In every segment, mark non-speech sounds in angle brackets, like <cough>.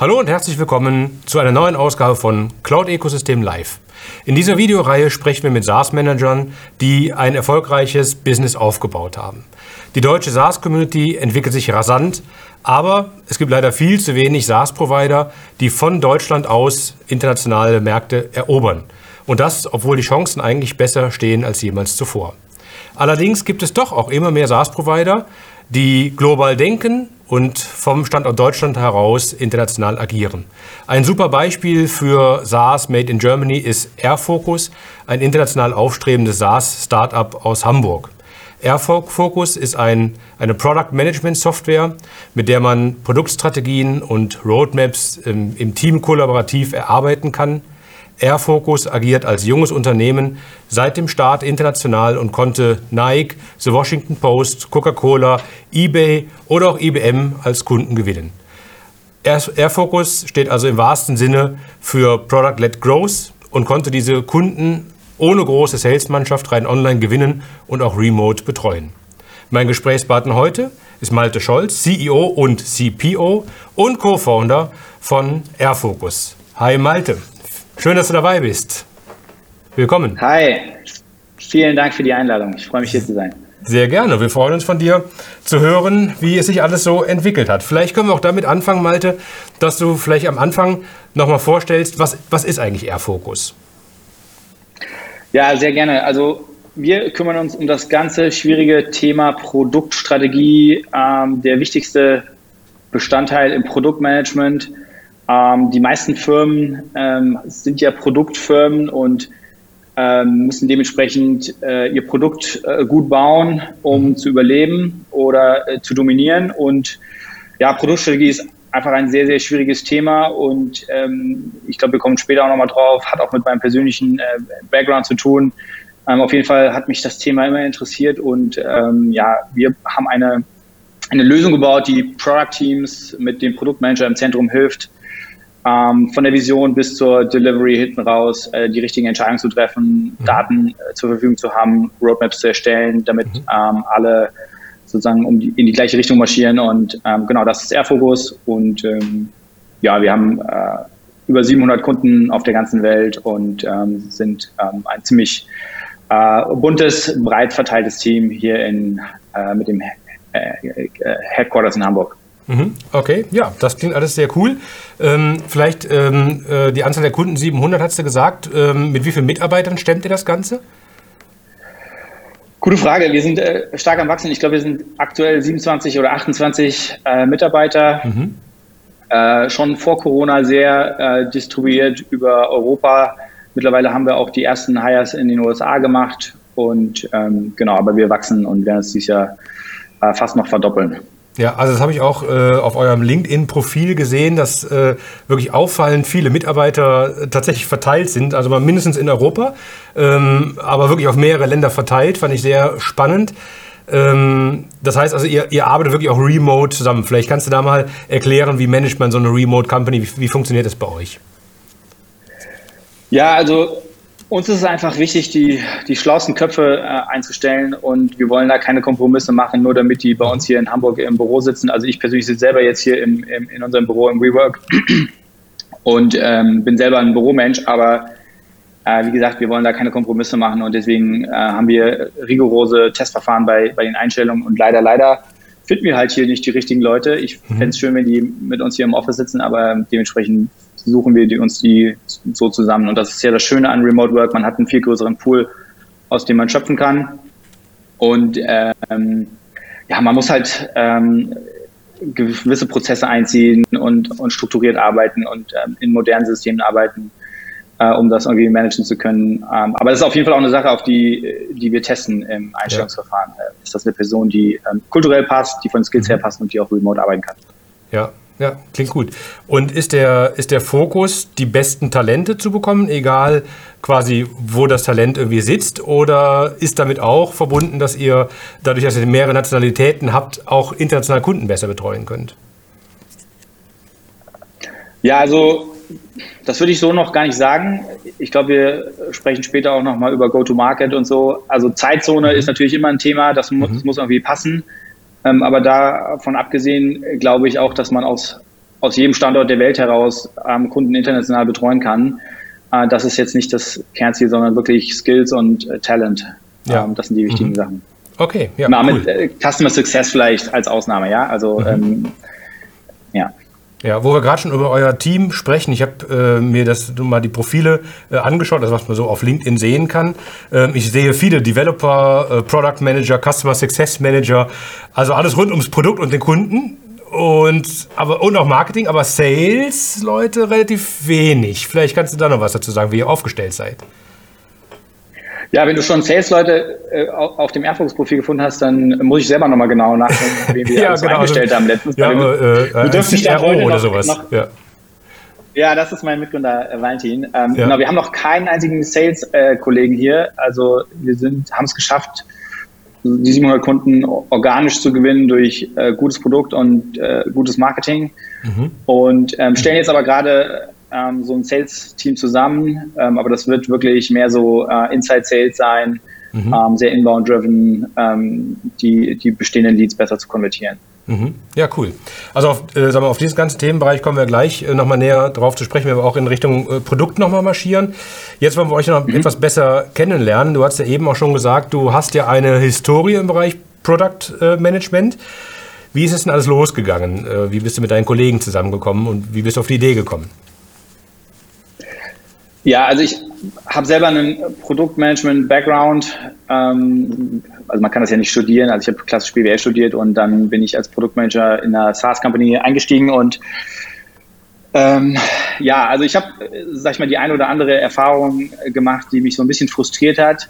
Hallo und herzlich willkommen zu einer neuen Ausgabe von Cloud Ecosystem Live. In dieser Videoreihe sprechen wir mit SaaS-Managern, die ein erfolgreiches Business aufgebaut haben. Die deutsche SaaS-Community entwickelt sich rasant, aber es gibt leider viel zu wenig SaaS-Provider, die von Deutschland aus internationale Märkte erobern. Und das, obwohl die Chancen eigentlich besser stehen als jemals zuvor. Allerdings gibt es doch auch immer mehr SaaS-Provider, die global denken und vom Standort Deutschland heraus international agieren. Ein super Beispiel für SaaS Made in Germany ist Airfocus, ein international aufstrebendes SaaS-Startup aus Hamburg. Airfocus ist ein, eine Product Management Software, mit der man Produktstrategien und Roadmaps im, im Team kollaborativ erarbeiten kann. Airfocus agiert als junges Unternehmen seit dem Start international und konnte Nike, The Washington Post, Coca-Cola, eBay oder auch IBM als Kunden gewinnen. Airfocus steht also im wahrsten Sinne für Product-led Growth und konnte diese Kunden ohne große Salesmannschaft rein online gewinnen und auch remote betreuen. Mein Gesprächspartner heute ist Malte Scholz, CEO und CPO und Co-Founder von Airfocus. Hi Malte. Schön, dass du dabei bist. Willkommen. Hi, vielen Dank für die Einladung. Ich freue mich hier zu sein. Sehr gerne. Wir freuen uns von dir zu hören, wie es sich alles so entwickelt hat. Vielleicht können wir auch damit anfangen, Malte, dass du vielleicht am Anfang nochmal vorstellst, was, was ist eigentlich Airfocus? Ja, sehr gerne. Also wir kümmern uns um das ganze schwierige Thema Produktstrategie. Ähm, der wichtigste Bestandteil im Produktmanagement ähm, die meisten Firmen ähm, sind ja Produktfirmen und ähm, müssen dementsprechend äh, ihr Produkt äh, gut bauen, um mhm. zu überleben oder äh, zu dominieren. Und ja, Produktstrategie ist einfach ein sehr, sehr schwieriges Thema und ähm, ich glaube, wir kommen später auch nochmal drauf, hat auch mit meinem persönlichen äh, Background zu tun. Ähm, auf jeden Fall hat mich das Thema immer interessiert und ähm, ja, wir haben eine, eine Lösung gebaut, die Product Teams mit dem Produktmanager im Zentrum hilft, ähm, von der Vision bis zur Delivery hinten raus, äh, die richtigen Entscheidungen zu treffen, mhm. Daten äh, zur Verfügung zu haben, Roadmaps zu erstellen, damit mhm. ähm, alle sozusagen um die, in die gleiche Richtung marschieren. Und ähm, genau, das ist Airfocus. Und ähm, ja, wir haben äh, über 700 Kunden auf der ganzen Welt und ähm, sind ähm, ein ziemlich äh, buntes, breit verteiltes Team hier in, äh, mit dem äh, Headquarters in Hamburg. Mhm. Okay, ja, das klingt alles sehr cool. Ähm, vielleicht ähm, äh, die Anzahl der Kunden 700 hast du gesagt. Ähm, mit wie vielen Mitarbeitern stemmt ihr das Ganze? Gute Frage. Wir sind äh, stark am Wachsen. Ich glaube, wir sind aktuell 27 oder 28 äh, Mitarbeiter. Mhm. Äh, schon vor Corona sehr äh, distribuiert über Europa. Mittlerweile haben wir auch die ersten Hires in den USA gemacht. Und ähm, genau, aber wir wachsen und werden es dieses Jahr äh, fast noch verdoppeln. Ja, also das habe ich auch äh, auf eurem LinkedIn-Profil gesehen, dass äh, wirklich auffallend viele Mitarbeiter äh, tatsächlich verteilt sind, also mal mindestens in Europa, ähm, aber wirklich auf mehrere Länder verteilt, fand ich sehr spannend. Ähm, das heißt also, ihr, ihr, arbeitet wirklich auch remote zusammen. Vielleicht kannst du da mal erklären, wie managt man so eine Remote Company, wie, wie funktioniert das bei euch? Ja, also uns ist es einfach wichtig, die, die schlauesten Köpfe äh, einzustellen und wir wollen da keine Kompromisse machen, nur damit die bei uns hier in Hamburg im Büro sitzen. Also ich persönlich sitze selber jetzt hier im, im, in unserem Büro im WeWork <clears throat> und ähm, bin selber ein Büromensch, aber äh, wie gesagt, wir wollen da keine Kompromisse machen und deswegen äh, haben wir rigorose Testverfahren bei, bei den Einstellungen und leider, leider finden wir halt hier nicht die richtigen Leute. Ich mhm. fände es schön, wenn die mit uns hier im Office sitzen, aber dementsprechend suchen wir die, uns die so zusammen. Und das ist ja das Schöne an Remote Work. Man hat einen viel größeren Pool, aus dem man schöpfen kann. Und ähm, ja, man muss halt ähm, gewisse Prozesse einziehen und, und strukturiert arbeiten und ähm, in modernen Systemen arbeiten, äh, um das irgendwie managen zu können. Ähm, aber das ist auf jeden Fall auch eine Sache, auf die, die wir testen im Einstellungsverfahren. Ja. Ist das eine Person, die ähm, kulturell passt, die von Skills her passt und die auch remote arbeiten kann? Ja, ja, klingt gut. Und ist der, ist der Fokus, die besten Talente zu bekommen, egal quasi, wo das Talent irgendwie sitzt? Oder ist damit auch verbunden, dass ihr, dadurch, dass ihr mehrere Nationalitäten habt, auch internationale Kunden besser betreuen könnt? Ja, also das würde ich so noch gar nicht sagen. Ich glaube, wir sprechen später auch nochmal über Go-to-Market und so. Also Zeitzone mhm. ist natürlich immer ein Thema, das, mu mhm. das muss irgendwie passen. Ähm, aber davon abgesehen glaube ich auch, dass man aus aus jedem Standort der Welt heraus ähm, Kunden international betreuen kann. Äh, das ist jetzt nicht das Kernziel, sondern wirklich Skills und äh, Talent. Ja. Ähm, das sind die wichtigen mhm. Sachen. Okay, ja. Mal cool. mit äh, Customer Success vielleicht als Ausnahme, ja. Also mhm. Ja. Wo wir gerade schon über euer Team sprechen, ich habe äh, mir das mal die Profile äh, angeschaut, das was man so auf LinkedIn sehen kann. Ähm, ich sehe viele Developer, äh, Product Manager, Customer Success Manager, also alles rund ums Produkt und den Kunden. Und, aber, und auch Marketing, aber Sales, Leute, relativ wenig. Vielleicht kannst du da noch was dazu sagen, wie ihr aufgestellt seid. Ja, wenn du schon Sales-Leute äh, auf dem Airfox-Profil gefunden hast, dann muss ich selber nochmal genau nachdenken, <laughs> wie wir ja, alles genau, eingestellt haben letztens. Ja, wir, äh, wir dürfen nicht CRO oder sowas. Noch, ja. ja, das ist mein Mitgründer äh, Valentin. Ähm, ja. Genau, wir haben noch keinen einzigen Sales-Kollegen hier. Also wir haben es geschafft, die 700 Kunden organisch zu gewinnen durch äh, gutes Produkt und äh, gutes Marketing. Mhm. Und ähm, stellen jetzt aber gerade ähm, so ein Sales-Team zusammen, ähm, aber das wird wirklich mehr so äh, Inside-Sales sein, mhm. ähm, sehr inbound-driven, ähm, die, die bestehenden Leads besser zu konvertieren. Mhm. Ja, cool. Also auf, äh, sagen wir, auf diesen ganzen Themenbereich kommen wir gleich äh, nochmal näher drauf zu sprechen, wenn wir auch in Richtung äh, Produkt nochmal marschieren. Jetzt wollen wir euch noch mhm. etwas besser kennenlernen. Du hast ja eben auch schon gesagt, du hast ja eine Historie im Bereich Product äh, Management. Wie ist es denn alles losgegangen? Äh, wie bist du mit deinen Kollegen zusammengekommen und wie bist du auf die Idee gekommen? Ja, also ich habe selber einen Produktmanagement-Background. Ähm, also man kann das ja nicht studieren. Also ich habe klassisch BWL studiert und dann bin ich als Produktmanager in einer SaaS-Company eingestiegen und ähm, ja, also ich habe, sag ich mal, die eine oder andere Erfahrung gemacht, die mich so ein bisschen frustriert hat.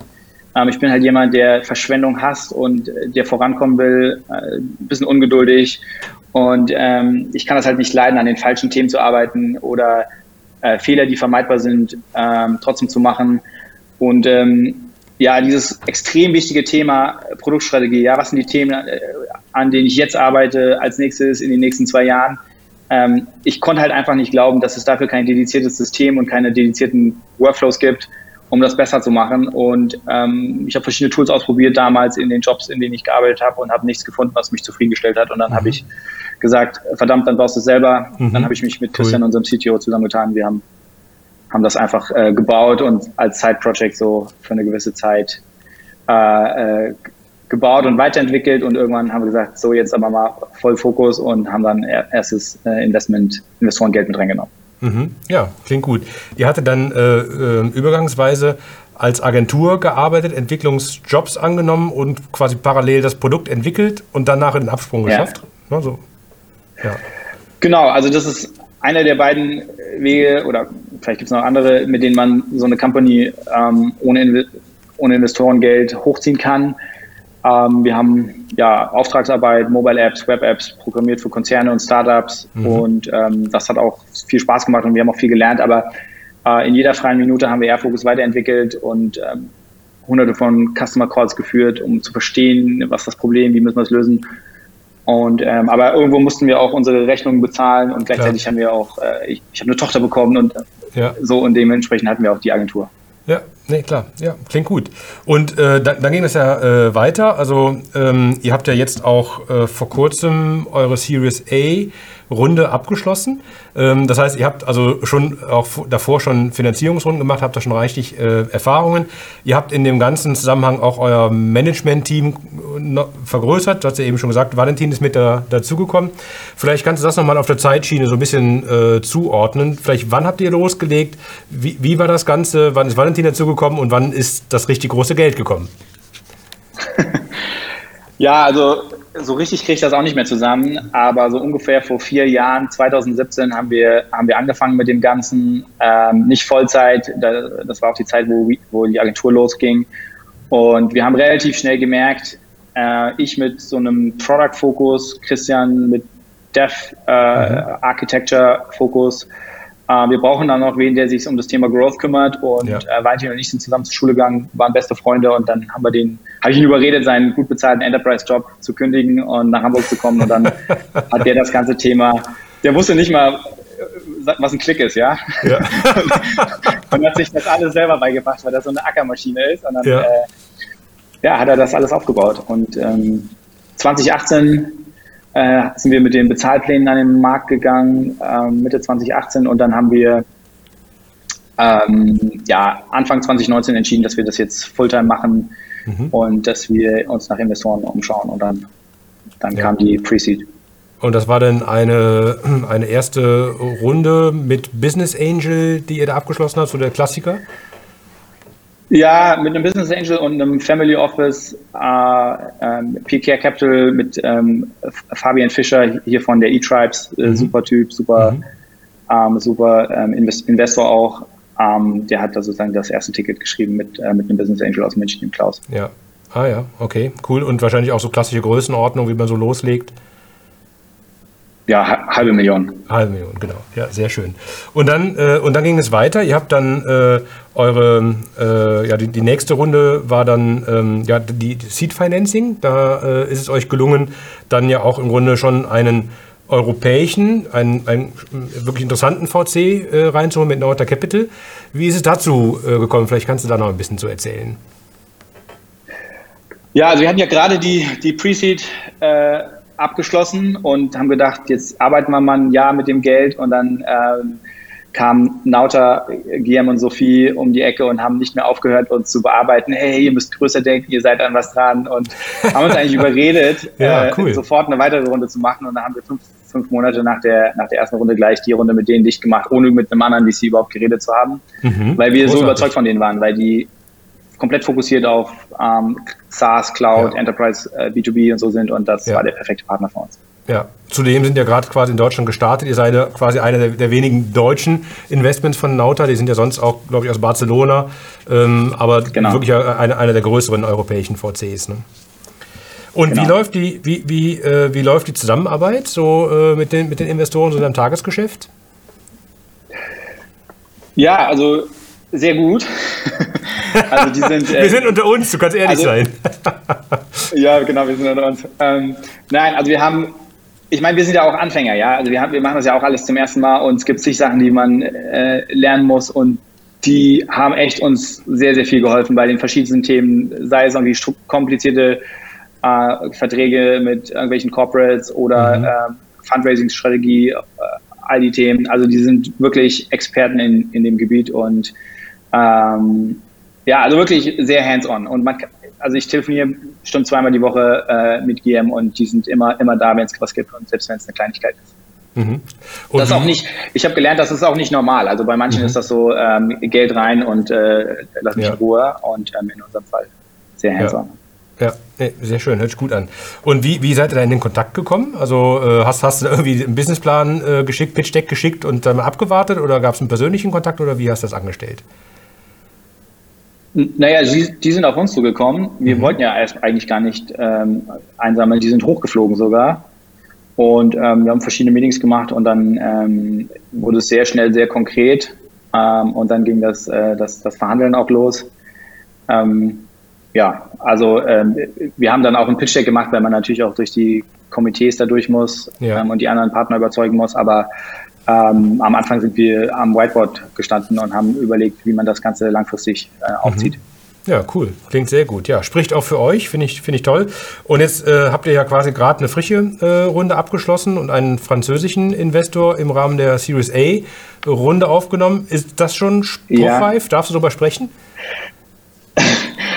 Ähm, ich bin halt jemand, der Verschwendung hasst und der vorankommen will, äh, ein bisschen ungeduldig und ähm, ich kann das halt nicht leiden, an den falschen Themen zu arbeiten oder äh, Fehler, die vermeidbar sind, ähm, trotzdem zu machen. Und ähm, ja, dieses extrem wichtige Thema äh, Produktstrategie, ja, was sind die Themen, äh, an denen ich jetzt arbeite, als nächstes in den nächsten zwei Jahren? Ähm, ich konnte halt einfach nicht glauben, dass es dafür kein dediziertes System und keine dedizierten Workflows gibt, um das besser zu machen. Und ähm, ich habe verschiedene Tools ausprobiert damals in den Jobs, in denen ich gearbeitet habe und habe nichts gefunden, was mich zufriedengestellt hat. Und dann mhm. habe ich gesagt, verdammt, dann baust du es selber. Mhm. Dann habe ich mich mit Christian, cool. unserem CTO, zusammengetan. Wir haben, haben das einfach äh, gebaut und als Side-Project so für eine gewisse Zeit äh, äh, gebaut und weiterentwickelt und irgendwann haben wir gesagt, so jetzt aber mal voll Fokus und haben dann erstes äh, Investment, Investorengeld mit reingenommen. Mhm. Ja, klingt gut. Ihr hattet dann äh, äh, übergangsweise als Agentur gearbeitet, Entwicklungsjobs angenommen und quasi parallel das Produkt entwickelt und danach in den Absprung geschafft. Ja. Ne, so. Ja. Genau, also das ist einer der beiden Wege, oder vielleicht gibt es noch andere, mit denen man so eine Company ähm, ohne, ohne Investorengeld hochziehen kann. Ähm, wir haben ja Auftragsarbeit, Mobile Apps, Web Apps programmiert für Konzerne und Startups mhm. und ähm, das hat auch viel Spaß gemacht und wir haben auch viel gelernt, aber äh, in jeder freien Minute haben wir Airfocus weiterentwickelt und ähm, hunderte von Customer Calls geführt, um zu verstehen, was das Problem, wie müssen wir es lösen. Und ähm, aber irgendwo mussten wir auch unsere Rechnungen bezahlen und gleichzeitig Klar. haben wir auch, äh, ich, ich habe eine Tochter bekommen und ja. so und dementsprechend hatten wir auch die Agentur. Ja, nee, klar, ja, klingt gut. Und äh, dann, dann, ging es ja äh, weiter. Also ähm, ihr habt ja jetzt auch äh, vor kurzem eure Series A Runde abgeschlossen. Ähm, das heißt, ihr habt also schon auch davor schon Finanzierungsrunden gemacht, habt da schon reichlich äh, Erfahrungen. Ihr habt in dem ganzen Zusammenhang auch euer Management-Team vergrößert. Du hast ja eben schon gesagt, Valentin ist mit da, dazugekommen. Vielleicht kannst du das nochmal auf der Zeitschiene so ein bisschen äh, zuordnen. Vielleicht, wann habt ihr losgelegt? Wie, wie war das Ganze? Wann ist Valentin dazugekommen und wann ist das richtig große Geld gekommen? <laughs> ja, also so richtig kriege ich das auch nicht mehr zusammen, aber so ungefähr vor vier Jahren, 2017, haben wir, haben wir angefangen mit dem Ganzen. Ähm, nicht Vollzeit, das war auch die Zeit, wo, wo die Agentur losging. Und wir haben relativ schnell gemerkt, äh, ich mit so einem Product-Fokus, Christian mit Dev-Architecture-Fokus, äh, mhm. Äh, wir brauchen dann noch wen, der sich um das Thema Growth kümmert. Und ja. äh, Valentin und ich sind zusammen zur Schule gegangen, waren beste Freunde und dann haben wir den, habe ich ihn überredet, seinen gut bezahlten Enterprise-Job zu kündigen und nach Hamburg zu kommen. Und dann <laughs> hat der das ganze Thema, der wusste nicht mal, äh, was ein Klick ist, ja. ja. <laughs> und hat sich das alles selber beigebracht, weil das so eine Ackermaschine ist. Und dann ja. Äh, ja hat er das alles aufgebaut. Und ähm, 2018 äh, sind wir mit den Bezahlplänen an den Markt gegangen, äh, Mitte 2018 und dann haben wir ähm, ja, Anfang 2019 entschieden, dass wir das jetzt Fulltime machen mhm. und dass wir uns nach Investoren umschauen und dann, dann ja. kam die Pre-Seed. Und das war dann eine, eine erste Runde mit Business Angel, die ihr da abgeschlossen habt, so der Klassiker? Ja, mit einem Business Angel und einem Family Office, äh, ähm, PK Capital mit ähm, Fabian Fischer hier von der E-Tribes, äh, mhm. super Typ, super, mhm. ähm, super ähm, Investor auch. Ähm, der hat da sozusagen das erste Ticket geschrieben mit, äh, mit einem Business Angel aus München, dem Klaus. Ja, ah ja, okay, cool. Und wahrscheinlich auch so klassische Größenordnung, wie man so loslegt. Ja, halbe Million. Halbe Million, genau. Ja, sehr schön. Und dann, äh, und dann ging es weiter. Ihr habt dann äh, eure, äh, ja, die, die, nächste Runde war dann ähm, ja, die, die Seed Financing. Da äh, ist es euch gelungen, dann ja auch im Grunde schon einen europäischen, einen, einen wirklich interessanten VC äh, reinzuholen mit Norta Capital. Wie ist es dazu äh, gekommen? Vielleicht kannst du da noch ein bisschen zu erzählen. Ja, also wir hatten ja gerade die, die Pre-Seed äh, abgeschlossen und haben gedacht, jetzt arbeiten wir mal ein Jahr mit dem Geld und dann ähm, kamen Nauta, Guillaume und Sophie um die Ecke und haben nicht mehr aufgehört, uns zu bearbeiten. Hey, ihr müsst größer denken, ihr seid an was dran und haben uns eigentlich <laughs> überredet, ja, äh, cool. sofort eine weitere Runde zu machen. Und dann haben wir fünf, fünf Monate nach der, nach der ersten Runde gleich die Runde mit denen dicht gemacht, ohne mit einem anderen VC überhaupt geredet zu haben, mhm. weil wir Großartig. so überzeugt von denen waren, weil die komplett fokussiert auf ähm, SaaS, Cloud, ja. Enterprise, äh, B2B und so sind und das ja. war der perfekte Partner für uns. Ja, zudem sind ja gerade quasi in Deutschland gestartet. Ihr seid ja quasi einer der, der, wenigen deutschen Investments von Nauta. Die sind ja sonst auch, glaube ich, aus Barcelona, ähm, aber genau. wirklich einer eine der größeren europäischen VCs. Ne? Und genau. wie läuft die, wie, wie, äh, wie läuft die Zusammenarbeit so äh, mit, den, mit den Investoren so in deinem Tagesgeschäft? Ja, also sehr gut. <laughs> also die sind, äh, wir sind unter uns, du kannst ehrlich also, sein. <laughs> ja, genau, wir sind unter uns. Ähm, nein, also wir haben, ich meine, wir sind ja auch Anfänger, ja. Also wir, haben, wir machen das ja auch alles zum ersten Mal und es gibt zig Sachen, die man äh, lernen muss und die haben echt uns sehr, sehr viel geholfen bei den verschiedensten Themen, sei es irgendwie komplizierte äh, Verträge mit irgendwelchen Corporates oder mhm. äh, Fundraising-Strategie, äh, all die Themen. Also die sind wirklich Experten in, in dem Gebiet und ähm, ja, also wirklich sehr hands-on. Und man, also ich telefoniere schon zweimal die Woche äh, mit GM und die sind immer, immer da, wenn es was gibt und selbst wenn es eine Kleinigkeit ist. Mhm. das ist auch nicht, ich habe gelernt, das ist auch nicht normal. Also bei manchen mhm. ist das so ähm, Geld rein und äh, lass mich ja. in Ruhe und ähm, in unserem Fall sehr hands-on. Ja. Ja, sehr schön, hört sich gut an. Und wie, wie seid ihr da in den Kontakt gekommen? Also äh, hast, hast du da irgendwie einen Businessplan äh, geschickt, Pitch Deck geschickt und dann abgewartet oder gab es einen persönlichen Kontakt oder wie hast du das angestellt? Naja, sie, die sind auf uns zugekommen. Wir mhm. wollten ja erst eigentlich gar nicht ähm, einsammeln. Die sind hochgeflogen sogar. Und ähm, wir haben verschiedene Meetings gemacht und dann ähm, wurde es sehr schnell sehr konkret. Ähm, und dann ging das, äh, das, das Verhandeln auch los. Ähm, ja, also ähm, wir haben dann auch ein Pitch-Deck gemacht, weil man natürlich auch durch die Komitees da durch muss ja. und die anderen Partner überzeugen muss. Aber ähm, am Anfang sind wir am Whiteboard gestanden und haben überlegt, wie man das Ganze langfristig äh, aufzieht. Mhm. Ja, cool. Klingt sehr gut. Ja, spricht auch für euch, finde ich, find ich toll. Und jetzt äh, habt ihr ja quasi gerade eine frische äh, Runde abgeschlossen und einen französischen Investor im Rahmen der Series A Runde aufgenommen. Ist das schon spruchreif? Ja. Darfst du darüber sprechen?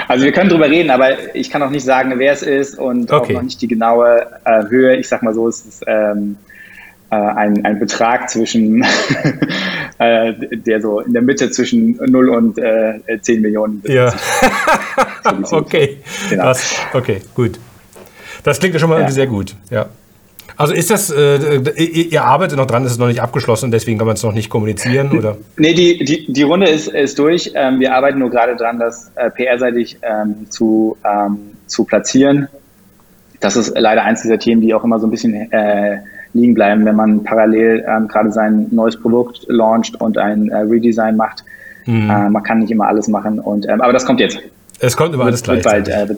Also wir können darüber reden, aber ich kann auch nicht sagen, wer es ist und okay. auch noch nicht die genaue äh, Höhe. Ich sag mal so, es ist ähm, äh, ein, ein Betrag zwischen, <laughs> äh, der so in der Mitte zwischen 0 und äh, 10 Millionen. Ja. <laughs> <laughs> okay. Genau. Das, okay, gut. Das klingt ja schon mal ja. sehr gut. Ja. Also ist das, äh, ihr arbeitet noch dran, ist es noch nicht abgeschlossen, deswegen kann man es noch nicht kommunizieren, oder? Nee, die, die, die Runde ist, ist durch. Ähm, wir arbeiten nur gerade dran, das äh, PR-seitig ähm, zu, ähm, zu platzieren. Das ist leider eins dieser Themen, die auch immer so ein bisschen äh, liegen bleiben, wenn man parallel ähm, gerade sein neues Produkt launcht und ein äh, Redesign macht. Mhm. Äh, man kann nicht immer alles machen. Und, ähm, aber das kommt jetzt. Es kommt immer alles gleich. Wird bald, äh,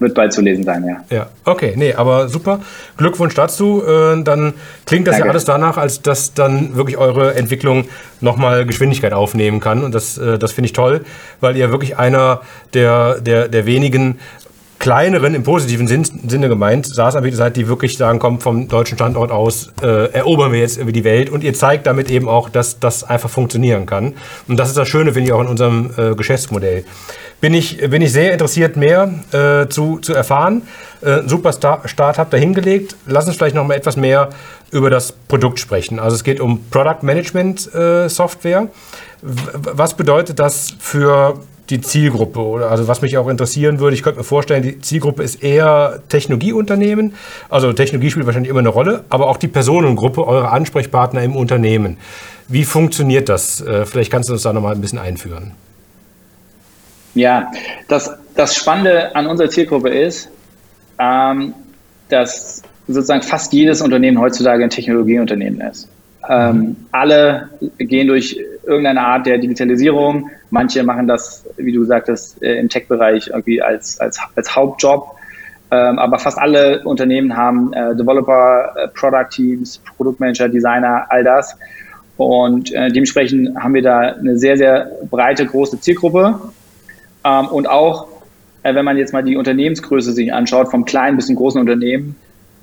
wird, bald zu lesen sein, ja. Ja, okay, nee, aber super. Glückwunsch dazu. Äh, dann klingt das Danke. ja alles danach, als dass dann wirklich eure Entwicklung nochmal Geschwindigkeit aufnehmen kann. Und das, äh, das finde ich toll, weil ihr wirklich einer der, der, der wenigen kleineren, im positiven Sinn, Sinne gemeint, SaaS-Anbieter seid, die wirklich sagen, kommt vom deutschen Standort aus, äh, erobern wir jetzt irgendwie die Welt und ihr zeigt damit eben auch, dass das einfach funktionieren kann. Und das ist das Schöne, finde ich, auch in unserem äh, Geschäftsmodell. Bin ich, bin ich sehr interessiert, mehr äh, zu, zu erfahren. Äh, super Start, habt ihr hingelegt. Lass uns vielleicht noch mal etwas mehr über das Produkt sprechen. Also es geht um Product Management äh, Software. Was bedeutet das für die Zielgruppe? Oder also was mich auch interessieren würde, ich könnte mir vorstellen, die Zielgruppe ist eher Technologieunternehmen. Also Technologie spielt wahrscheinlich immer eine Rolle, aber auch die Personengruppe, eure Ansprechpartner im Unternehmen. Wie funktioniert das? Äh, vielleicht kannst du uns da noch mal ein bisschen einführen. Ja, das, das Spannende an unserer Zielgruppe ist, ähm, dass sozusagen fast jedes Unternehmen heutzutage ein Technologieunternehmen ist. Ähm, mhm. alle gehen durch irgendeine Art der Digitalisierung. Manche machen das, wie du sagtest, äh, im Tech-Bereich irgendwie als, als, als Hauptjob. Ähm, aber fast alle Unternehmen haben äh, Developer, äh, Product Teams, Produktmanager, Designer, all das. Und äh, dementsprechend haben wir da eine sehr, sehr breite, große Zielgruppe. Ähm, und auch, äh, wenn man jetzt mal die Unternehmensgröße sich anschaut, vom kleinen bis zum großen Unternehmen,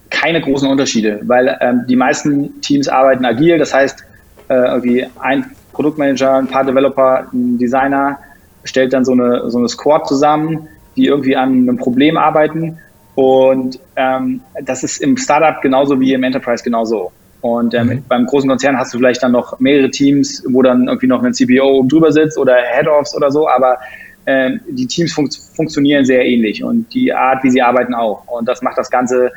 keine großen Unterschiede, weil ähm, die meisten Teams arbeiten agil. Das heißt, äh, irgendwie ein Produktmanager, ein paar Developer, ein Designer stellt dann so eine, so eine Squad zusammen, die irgendwie an einem Problem arbeiten. Und ähm, das ist im Startup genauso wie im Enterprise genauso. Und ähm, mhm. beim großen Konzern hast du vielleicht dann noch mehrere Teams, wo dann irgendwie noch ein CPO oben drüber sitzt oder Head-Offs oder so, aber ähm, die Teams fun funktionieren sehr ähnlich und die Art, wie sie arbeiten auch. Und das macht das Ganze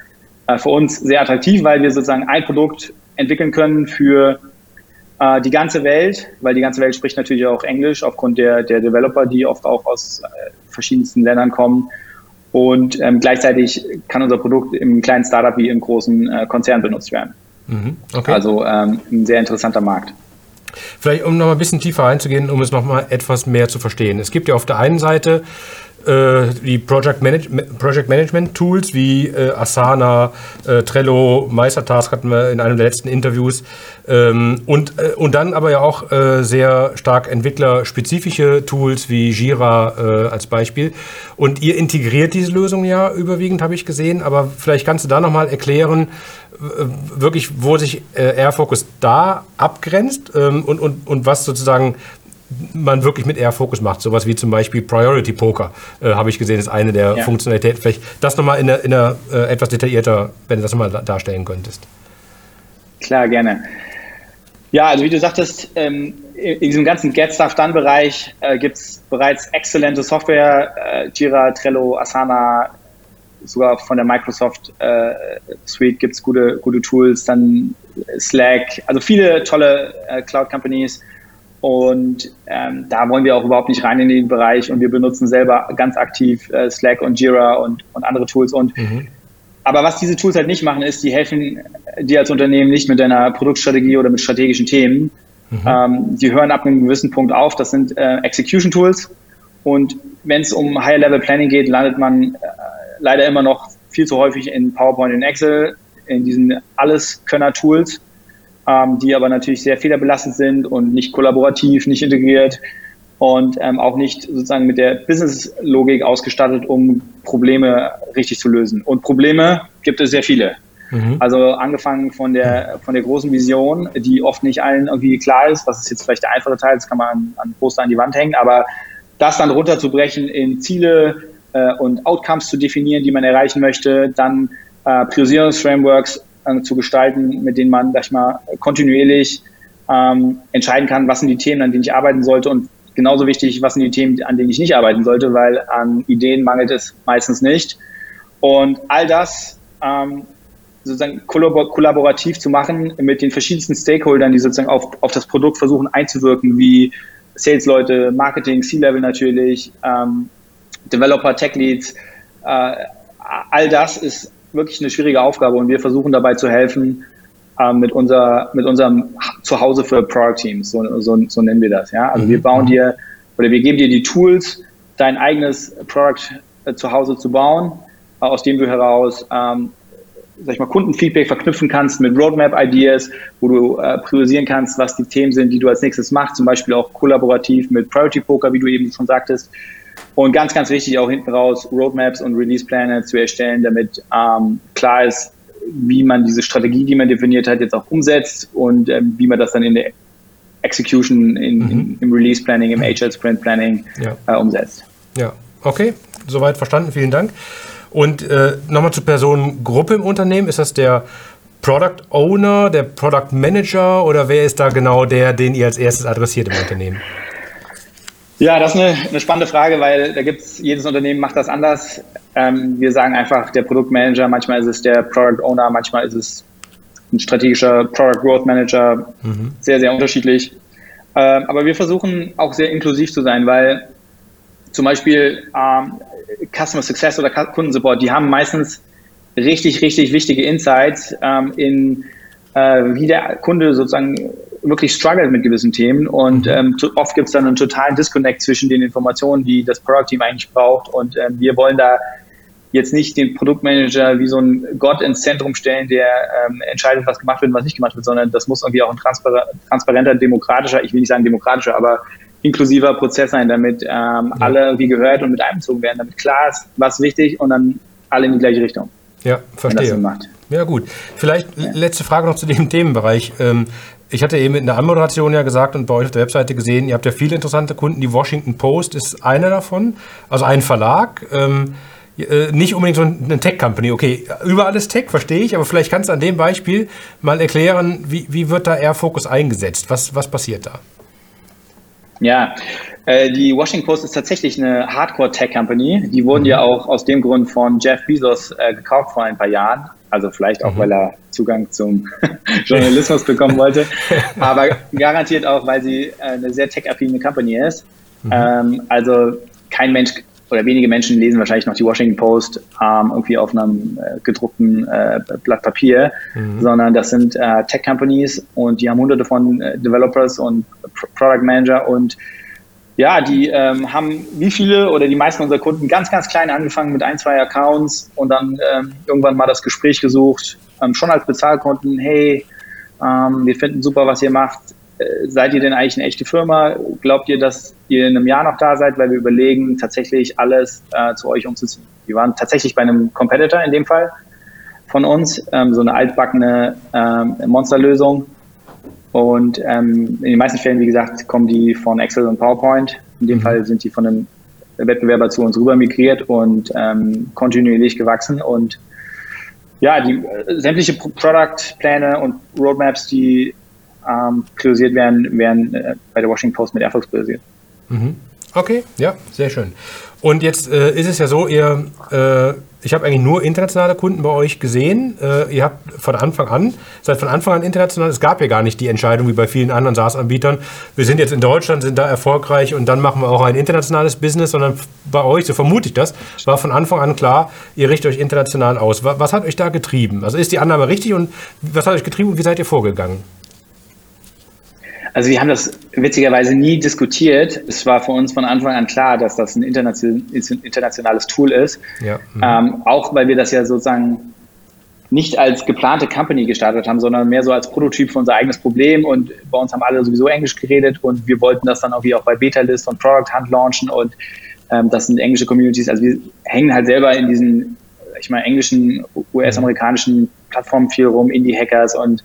äh, für uns sehr attraktiv, weil wir sozusagen ein Produkt entwickeln können für äh, die ganze Welt, weil die ganze Welt spricht natürlich auch Englisch aufgrund der, der Developer, die oft auch aus äh, verschiedensten Ländern kommen. Und ähm, gleichzeitig kann unser Produkt im kleinen Startup wie im großen äh, Konzern benutzt werden. Mhm, okay. Also ähm, ein sehr interessanter Markt. Vielleicht, um noch mal ein bisschen tiefer einzugehen, um es noch mal etwas mehr zu verstehen. Es gibt ja auf der einen Seite äh, die Project, Manage Project Management Tools wie äh, Asana, äh, Trello, Meistertask hatten wir in einem der letzten Interviews. Ähm, und, äh, und dann aber ja auch äh, sehr stark entwicklerspezifische Tools wie Jira äh, als Beispiel. Und ihr integriert diese Lösung ja überwiegend, habe ich gesehen. Aber vielleicht kannst du da nochmal erklären, wirklich, wo sich Airfocus da abgrenzt ähm, und, und, und was sozusagen man wirklich mit Air Focus macht. Sowas wie zum Beispiel Priority Poker, äh, habe ich gesehen, ist eine der ja. Funktionalitäten. Vielleicht das nochmal in der, in der äh, etwas detaillierter, wenn du das nochmal darstellen könntest. Klar, gerne. Ja, also wie du sagtest, ähm, in diesem ganzen Get Stuff Done Bereich äh, gibt es bereits exzellente Software, äh, Jira, Trello, Asana, sogar von der Microsoft äh, Suite gibt es gute, gute Tools, dann Slack, also viele tolle äh, Cloud Companies und ähm, da wollen wir auch überhaupt nicht rein in den Bereich und wir benutzen selber ganz aktiv äh, Slack und Jira und, und andere Tools. Und mhm. aber was diese Tools halt nicht machen, ist, die helfen dir als Unternehmen nicht mit deiner Produktstrategie oder mit strategischen Themen. Mhm. Ähm, die hören ab einem gewissen Punkt auf. Das sind äh, Execution Tools. Und wenn es um Higher Level Planning geht, landet man äh, leider immer noch viel zu häufig in PowerPoint und Excel, in diesen Alles-Könner-Tools ähm, die aber natürlich sehr fehlerbelastet sind und nicht kollaborativ, nicht integriert und ähm, auch nicht sozusagen mit der Business-Logik ausgestattet, um Probleme richtig zu lösen. Und Probleme gibt es sehr viele. Mhm. Also angefangen von der, von der großen Vision, die oft nicht allen irgendwie klar ist, was ist jetzt vielleicht der einfache Teil, das kann man an, an Poster an die Wand hängen, aber das dann runterzubrechen in Ziele äh, und Outcomes zu definieren, die man erreichen möchte, dann äh, Priorisierungsframeworks äh, zu gestalten, mit denen man, sag ich mal, kontinuierlich ähm, entscheiden kann, was sind die Themen, an denen ich arbeiten sollte und genauso wichtig, was sind die Themen, an denen ich nicht arbeiten sollte, weil an Ideen mangelt es meistens nicht. Und all das ähm, sozusagen kollaborativ zu machen mit den verschiedensten Stakeholdern, die sozusagen auf, auf das Produkt versuchen einzuwirken, wie Sales-Leute, Marketing, C-Level natürlich, ähm, Developer, Tech-Leads, äh, all das ist wirklich eine schwierige Aufgabe und wir versuchen dabei zu helfen äh, mit, unser, mit unserem Zuhause für Product Teams, so, so, so nennen wir das. Ja? Also mhm. wir bauen mhm. dir oder wir geben dir die Tools, dein eigenes Product äh, Zuhause zu bauen, äh, aus dem du heraus ähm, sag ich mal, Kundenfeedback verknüpfen kannst mit Roadmap-Ideas, wo du äh, priorisieren kannst, was die Themen sind, die du als nächstes machst, zum Beispiel auch kollaborativ mit Priority Poker, wie du eben schon sagtest. Und ganz, ganz wichtig auch hinten raus, Roadmaps und Release-Pläne zu erstellen, damit ähm, klar ist, wie man diese Strategie, die man definiert hat, jetzt auch umsetzt und ähm, wie man das dann in der Execution, in, mhm. in, im Release Planning, im Agile Sprint Planning ja. äh, umsetzt. Ja, okay, soweit verstanden, vielen Dank. Und äh, nochmal zur Personengruppe im Unternehmen, ist das der Product Owner, der Product Manager oder wer ist da genau der, den ihr als erstes adressiert im Unternehmen? Ja, das ist eine, eine spannende Frage, weil da gibt es, jedes Unternehmen macht das anders. Ähm, wir sagen einfach der Produktmanager, manchmal ist es der Product Owner, manchmal ist es ein strategischer Product Growth Manager, mhm. sehr, sehr unterschiedlich. Ähm, aber wir versuchen auch sehr inklusiv zu sein, weil zum Beispiel ähm, Customer Success oder Kundensupport, die haben meistens richtig, richtig wichtige Insights ähm, in, äh, wie der Kunde sozusagen wirklich struggelt mit gewissen Themen und mhm. ähm, oft gibt es dann einen totalen Disconnect zwischen den Informationen, die das Product Team eigentlich braucht und ähm, wir wollen da jetzt nicht den Produktmanager wie so ein Gott ins Zentrum stellen, der ähm, entscheidet, was gemacht wird und was nicht gemacht wird, sondern das muss irgendwie auch ein transpar transparenter, demokratischer, ich will nicht sagen demokratischer, aber inklusiver Prozess sein, damit ähm, ja. alle irgendwie gehört und mit einbezogen werden, damit klar ist, was wichtig und dann alle in die gleiche Richtung. Ja, verstehe. Ja, gut. Vielleicht ja. letzte Frage noch zu dem Themenbereich. Ähm, ich hatte eben in der Anmoderation ja gesagt und bei euch auf der Webseite gesehen, ihr habt ja viele interessante Kunden. Die Washington Post ist einer davon, also ein Verlag. Ähm, äh, nicht unbedingt so eine Tech-Company. Okay, überall ist Tech, verstehe ich, aber vielleicht kannst du an dem Beispiel mal erklären, wie, wie wird da eher Fokus eingesetzt? Was, was passiert da? Ja, äh, die Washington Post ist tatsächlich eine Hardcore-Tech-Company. Die wurden mhm. ja auch aus dem Grund von Jeff Bezos äh, gekauft vor ein paar Jahren. Also vielleicht auch, mhm. weil er Zugang zum <laughs> Journalismus bekommen <laughs> wollte, aber garantiert auch, weil sie eine sehr tech-affine Company ist. Mhm. Ähm, also kein Mensch oder wenige Menschen lesen wahrscheinlich noch die Washington Post ähm, irgendwie auf einem äh, gedruckten äh, Blatt Papier, mhm. sondern das sind äh, Tech-Companies und die haben hunderte von äh, Developers und Product Manager und ja, die ähm, haben wie viele oder die meisten unserer Kunden ganz, ganz klein angefangen mit ein, zwei Accounts und dann ähm, irgendwann mal das Gespräch gesucht, ähm, schon als Bezahlkonten, hey, ähm, wir finden super, was ihr macht, äh, seid ihr denn eigentlich eine echte Firma? Glaubt ihr, dass ihr in einem Jahr noch da seid? Weil wir überlegen, tatsächlich alles äh, zu euch umzuziehen. Wir waren tatsächlich bei einem Competitor in dem Fall von uns, ähm, so eine altbackene ähm, Monsterlösung. Und ähm, in den meisten Fällen, wie gesagt, kommen die von Excel und PowerPoint. In dem mhm. Fall sind die von einem Wettbewerber zu uns rüber migriert und ähm, kontinuierlich gewachsen. Und ja, die äh, sämtliche Product-Pläne und Roadmaps, die ähm, priorisiert werden, werden äh, bei der Washington Post mit Erfolgs priorisiert. Mhm. Okay, ja, sehr schön. Und jetzt äh, ist es ja so, ihr, äh, ich habe eigentlich nur internationale Kunden bei euch gesehen. Äh, ihr habt von Anfang an, seid von Anfang an international. Es gab ja gar nicht die Entscheidung wie bei vielen anderen SaaS-Anbietern. Wir sind jetzt in Deutschland, sind da erfolgreich und dann machen wir auch ein internationales Business, sondern bei euch, so vermute ich das, war von Anfang an klar, ihr richtet euch international aus. Was, was hat euch da getrieben? Also ist die Annahme richtig und was hat euch getrieben und wie seid ihr vorgegangen? Also wir haben das witzigerweise nie diskutiert. Es war für uns von Anfang an klar, dass das ein internationales Tool ist. Ja. Mhm. Ähm, auch weil wir das ja sozusagen nicht als geplante Company gestartet haben, sondern mehr so als Prototyp für unser eigenes Problem. Und bei uns haben alle sowieso Englisch geredet und wir wollten das dann irgendwie auch bei Beta-List und Product Hunt launchen. Und ähm, das sind englische Communities. Also wir hängen halt selber in diesen, ich meine, englischen, US-amerikanischen Plattformen viel rum, Indie-Hackers und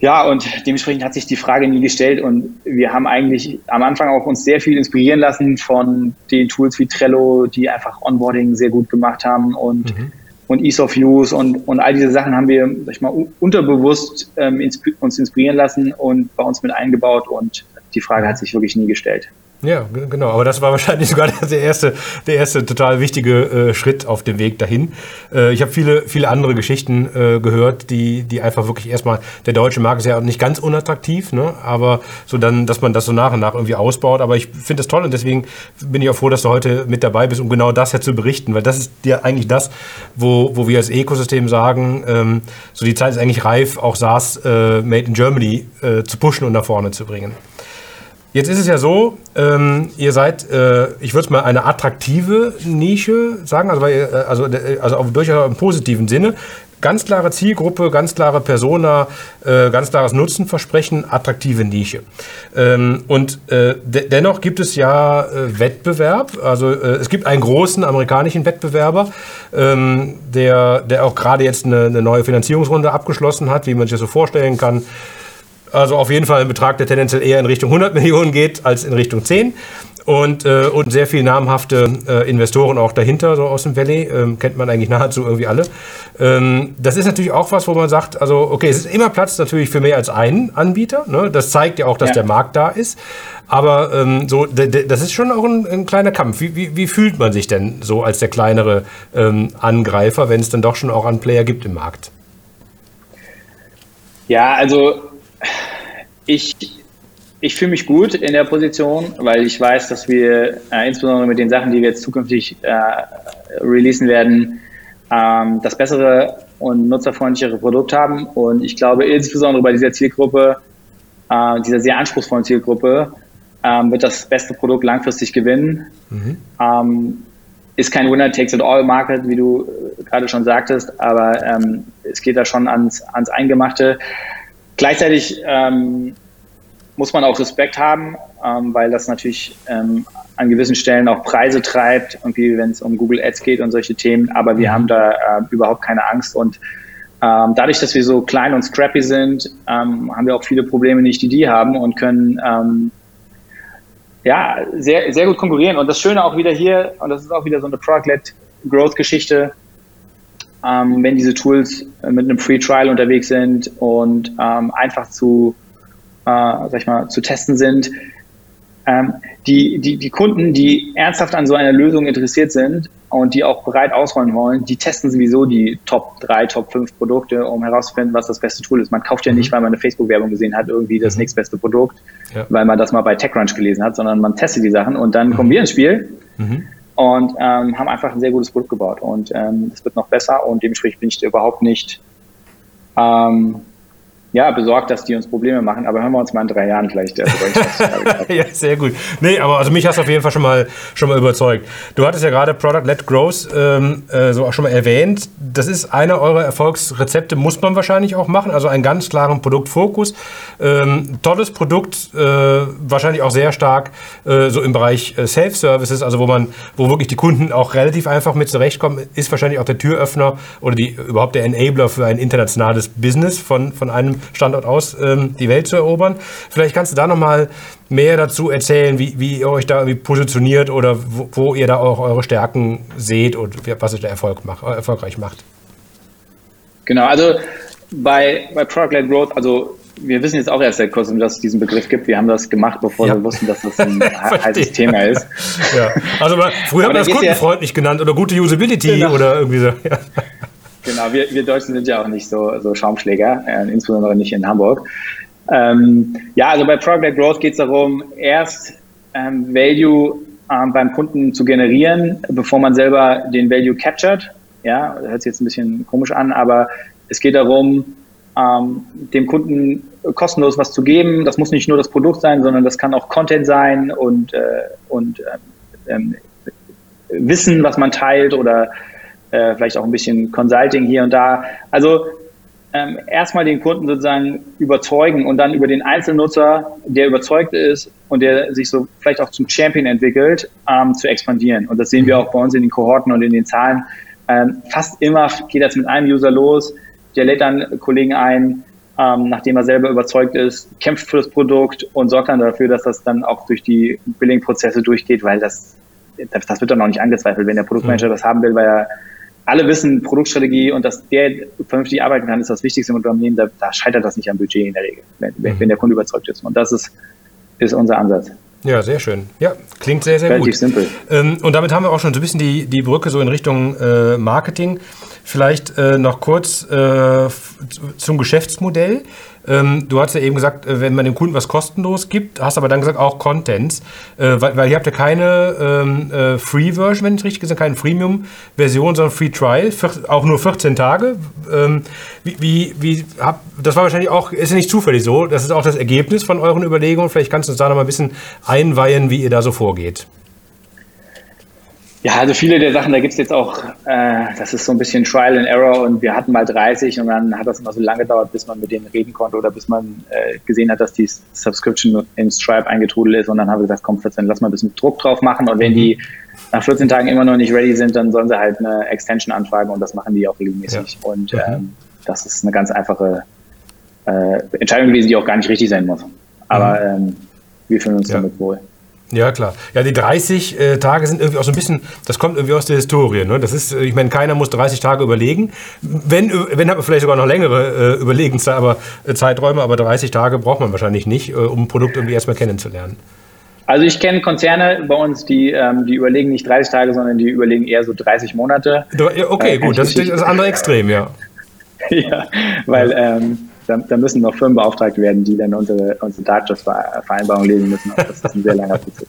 ja, und dementsprechend hat sich die Frage nie gestellt und wir haben eigentlich am Anfang auch uns sehr viel inspirieren lassen von den Tools wie Trello, die einfach Onboarding sehr gut gemacht haben und, mhm. und Ease of Use und, und all diese Sachen haben wir, sag ich mal, unterbewusst ähm, insp uns inspirieren lassen und bei uns mit eingebaut und die Frage hat sich wirklich nie gestellt. Ja, genau. Aber das war wahrscheinlich <laughs> sogar der erste, der erste total wichtige äh, Schritt auf dem Weg dahin. Äh, ich habe viele, viele andere Geschichten äh, gehört, die, die einfach wirklich erstmal, der deutsche Markt ist ja nicht ganz unattraktiv, ne? aber so dann, dass man das so nach und nach irgendwie ausbaut. Aber ich finde das toll und deswegen bin ich auch froh, dass du heute mit dabei bist, um genau das ja zu berichten, weil das ist ja eigentlich das, wo, wo wir als Ökosystem sagen, ähm, so die Zeit ist eigentlich reif, auch SaaS äh, Made in Germany äh, zu pushen und nach vorne zu bringen. Jetzt ist es ja so, ähm, ihr seid, äh, ich würde es mal eine attraktive Nische sagen, also, weil, äh, also, äh, also durchaus im positiven Sinne. ganz klare Zielgruppe, ganz klare Persona, äh, ganz klares Nutzenversprechen, attraktive Nische. Ähm, und äh, de dennoch gibt es ja äh, Wettbewerb. Also es gibt einen großen amerikanischen Wettbewerber, ähm, der, der auch gerade jetzt eine, eine neue Finanzierungsrunde abgeschlossen hat, wie man sich das so vorstellen kann. Also auf jeden Fall ein Betrag, der tendenziell eher in Richtung 100 Millionen geht als in Richtung 10 und, äh, und sehr viele namhafte äh, Investoren auch dahinter, so aus dem Valley, ähm, kennt man eigentlich nahezu irgendwie alle. Ähm, das ist natürlich auch was, wo man sagt, also okay, es ist immer Platz natürlich für mehr als einen Anbieter. Ne? Das zeigt ja auch, dass ja. der Markt da ist. Aber ähm, so, das ist schon auch ein, ein kleiner Kampf. Wie, wie, wie, fühlt man sich denn so als der kleinere ähm, Angreifer, wenn es dann doch schon auch einen Player gibt im Markt? Ja, also ich ich fühle mich gut in der Position, weil ich weiß, dass wir äh, insbesondere mit den Sachen, die wir jetzt zukünftig äh, releasen werden, ähm, das bessere und nutzerfreundlichere Produkt haben. Und ich glaube, insbesondere bei dieser Zielgruppe, äh, dieser sehr anspruchsvollen Zielgruppe, ähm, wird das beste Produkt langfristig gewinnen. Mhm. Ähm, ist kein Winner-Takes-it-all-Market, wie du äh, gerade schon sagtest, aber ähm, es geht da schon ans, ans Eingemachte. Gleichzeitig ähm, muss man auch Respekt haben, ähm, weil das natürlich ähm, an gewissen Stellen auch Preise treibt, irgendwie wenn es um Google Ads geht und solche Themen. Aber wir mhm. haben da äh, überhaupt keine Angst und ähm, dadurch, dass wir so klein und scrappy sind, ähm, haben wir auch viele Probleme nicht, die die haben und können ähm, ja sehr sehr gut konkurrieren. Und das Schöne auch wieder hier und das ist auch wieder so eine Product-led Growth-Geschichte. Ähm, wenn diese Tools mit einem Free Trial unterwegs sind und einfach zu äh, sag ich mal, zu testen sind. Ähm, die, die, die Kunden, die ernsthaft an so einer Lösung interessiert sind und die auch bereit ausrollen wollen, die testen sowieso die Top 3, Top 5 Produkte, um herauszufinden, was das beste Tool ist. Man kauft ja nicht, mhm. weil man eine Facebook-Werbung gesehen hat, irgendwie das mhm. nächstbeste Produkt, ja. weil man das mal bei TechCrunch gelesen hat, sondern man testet die Sachen und dann mhm. kommen wir ins Spiel mhm. Und ähm, haben einfach ein sehr gutes Produkt gebaut. Und ähm, es wird noch besser und dementsprechend bin ich überhaupt nicht ähm, ja, besorgt, dass die uns Probleme machen, aber hören wir uns mal in drei Jahren vielleicht. <laughs> ja, sehr gut. Nee, aber also mich hast du auf jeden Fall schon mal, schon mal überzeugt. Du hattest ja gerade Product-Led Growth ähm, äh, so auch schon mal erwähnt. Das ist einer eurer Erfolgsrezepte, muss man wahrscheinlich auch machen. Also einen ganz klaren Produktfokus. Ähm, tolles Produkt, äh, wahrscheinlich auch sehr stark äh, so im Bereich äh, Self-Services, also wo man, wo wirklich die Kunden auch relativ einfach mit zurechtkommen, ist wahrscheinlich auch der Türöffner oder die, überhaupt der Enabler für ein internationales Business von, von einem Standort aus ähm, die Welt zu erobern. Vielleicht kannst du da nochmal mehr dazu erzählen, wie, wie ihr euch da irgendwie positioniert oder wo, wo, ihr da auch eure Stärken seht und was euch da Erfolg macht, äh, erfolgreich macht. Genau, also bei, bei Product-Led Growth, also wir wissen jetzt auch erst seit kurzem, dass es diesen Begriff gibt. Wir haben das gemacht, bevor ja. wir wussten, dass das ein <laughs> heißes Thema ist. Ja. Also früher haben wir das kundenfreundlich ja, genannt oder gute Usability genau. oder irgendwie so. Ja. Genau, wir, wir Deutschen sind ja auch nicht so, so Schaumschläger, äh, insbesondere nicht in Hamburg. Ähm, ja, also bei Product Growth geht es darum, erst ähm, Value ähm, beim Kunden zu generieren, bevor man selber den Value captured. Ja, hört sich jetzt ein bisschen komisch an, aber es geht darum, ähm, dem Kunden kostenlos was zu geben. Das muss nicht nur das Produkt sein, sondern das kann auch Content sein und, äh, und ähm, Wissen, was man teilt oder äh, vielleicht auch ein bisschen Consulting hier und da. Also ähm, erstmal den Kunden sozusagen überzeugen und dann über den Einzelnutzer, der überzeugt ist und der sich so vielleicht auch zum Champion entwickelt, ähm, zu expandieren. Und das sehen wir mhm. auch bei uns in den Kohorten und in den Zahlen. Ähm, fast immer geht das mit einem User los, der lädt dann Kollegen ein, ähm, nachdem er selber überzeugt ist, kämpft für das Produkt und sorgt dann dafür, dass das dann auch durch die Billing-Prozesse durchgeht, weil das, das, das wird dann auch nicht angezweifelt. Wenn der Produktmanager mhm. das haben will, weil er alle wissen, Produktstrategie und dass der vernünftig arbeiten kann, ist das Wichtigste im Unternehmen. Da, da scheitert das nicht am Budget in der Regel, wenn, mhm. wenn der Kunde überzeugt ist. Und das ist, ist unser Ansatz. Ja, sehr schön. Ja, klingt sehr, sehr Relativ gut. simpel. Ähm, und damit haben wir auch schon so ein bisschen die, die Brücke so in Richtung äh, Marketing. Vielleicht äh, noch kurz äh, zum Geschäftsmodell. Ähm, du hast ja eben gesagt, äh, wenn man dem Kunden was kostenlos gibt, hast aber dann gesagt auch Contents, äh, weil, weil ihr habt ja keine ähm, äh, Free-Version, wenn ich richtig gesagt keine Freemium-Version, sondern Free Trial, auch nur 14 Tage. Ähm, wie, wie, wie hab, das war wahrscheinlich auch, ist ja nicht zufällig so, das ist auch das Ergebnis von euren Überlegungen. Vielleicht kannst du uns da noch mal ein bisschen einweihen, wie ihr da so vorgeht. Ja, also viele der Sachen, da gibt es jetzt auch, äh, das ist so ein bisschen Trial and Error und wir hatten mal 30 und dann hat das immer so lange gedauert, bis man mit denen reden konnte oder bis man äh, gesehen hat, dass die Subscription in Stripe eingetrudelt ist und dann haben wir gesagt, komm, 14, lass mal ein bisschen Druck drauf machen und wenn die mhm. nach 14 Tagen immer noch nicht ready sind, dann sollen sie halt eine Extension anfragen und das machen die auch regelmäßig ja. und mhm. ähm, das ist eine ganz einfache äh, Entscheidung gewesen, die auch gar nicht richtig sein muss. Aber mhm. ähm, wir fühlen uns ja. damit wohl. Ja, klar. Ja, die 30 äh, Tage sind irgendwie auch so ein bisschen, das kommt irgendwie aus der Historie. Ne? Das ist, ich meine, keiner muss 30 Tage überlegen. Wenn, wenn hat man vielleicht sogar noch längere äh, Überlegenszeit, aber äh, Zeiträume, aber 30 Tage braucht man wahrscheinlich nicht, äh, um ein Produkt irgendwie erstmal kennenzulernen. Also ich kenne Konzerne bei uns, die, ähm, die überlegen nicht 30 Tage, sondern die überlegen eher so 30 Monate. Okay, äh, gut, das ist das andere Extrem, ja. <laughs> ja, weil ähm, da, da, müssen noch Firmen beauftragt werden, die dann unsere, unsere Datenschutzvereinbarung lesen müssen. Das ist ein sehr langer Prozess.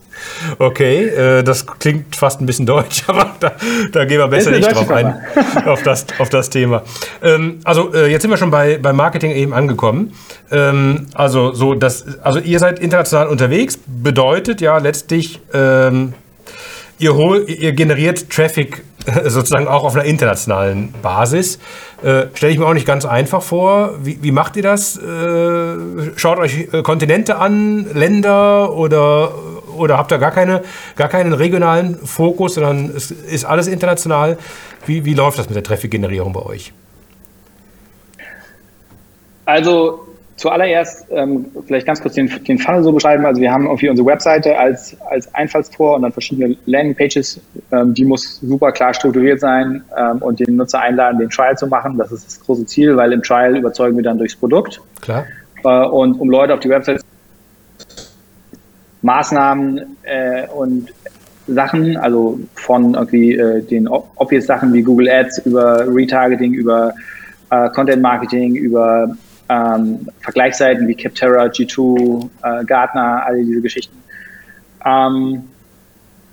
Okay, äh, das klingt fast ein bisschen deutsch, <laughs> aber da, da gehen wir besser nicht drauf ein, <laughs> auf das, auf das Thema. Ähm, also äh, jetzt sind wir schon bei, bei Marketing eben angekommen. Ähm, also, so das, also ihr seid international unterwegs, bedeutet ja letztlich, ähm, ihr, hol, ihr generiert Traffic <laughs> sozusagen auch auf einer internationalen Basis. Äh, Stelle ich mir auch nicht ganz einfach vor. Wie, wie macht ihr das? Äh, schaut euch äh, Kontinente an, Länder oder, oder habt ihr gar, keine, gar keinen regionalen Fokus, sondern es ist alles international? Wie, wie läuft das mit der Traffic-Generierung bei euch? Also Zuallererst ähm, vielleicht ganz kurz den, den Funnel so beschreiben. Also wir haben irgendwie unsere Webseite als, als Einfallstor und dann verschiedene Landingpages. Ähm, die muss super klar strukturiert sein ähm, und den Nutzer einladen, den Trial zu machen. Das ist das große Ziel, weil im Trial überzeugen wir dann durchs Produkt. Klar. Äh, und um Leute auf die Website Maßnahmen äh, und Sachen, also von irgendwie äh, den obvious Sachen wie Google Ads über Retargeting, über äh, Content Marketing, über ähm, Vergleichsseiten wie Capterra, G2, äh, Gartner, all diese Geschichten. Ähm,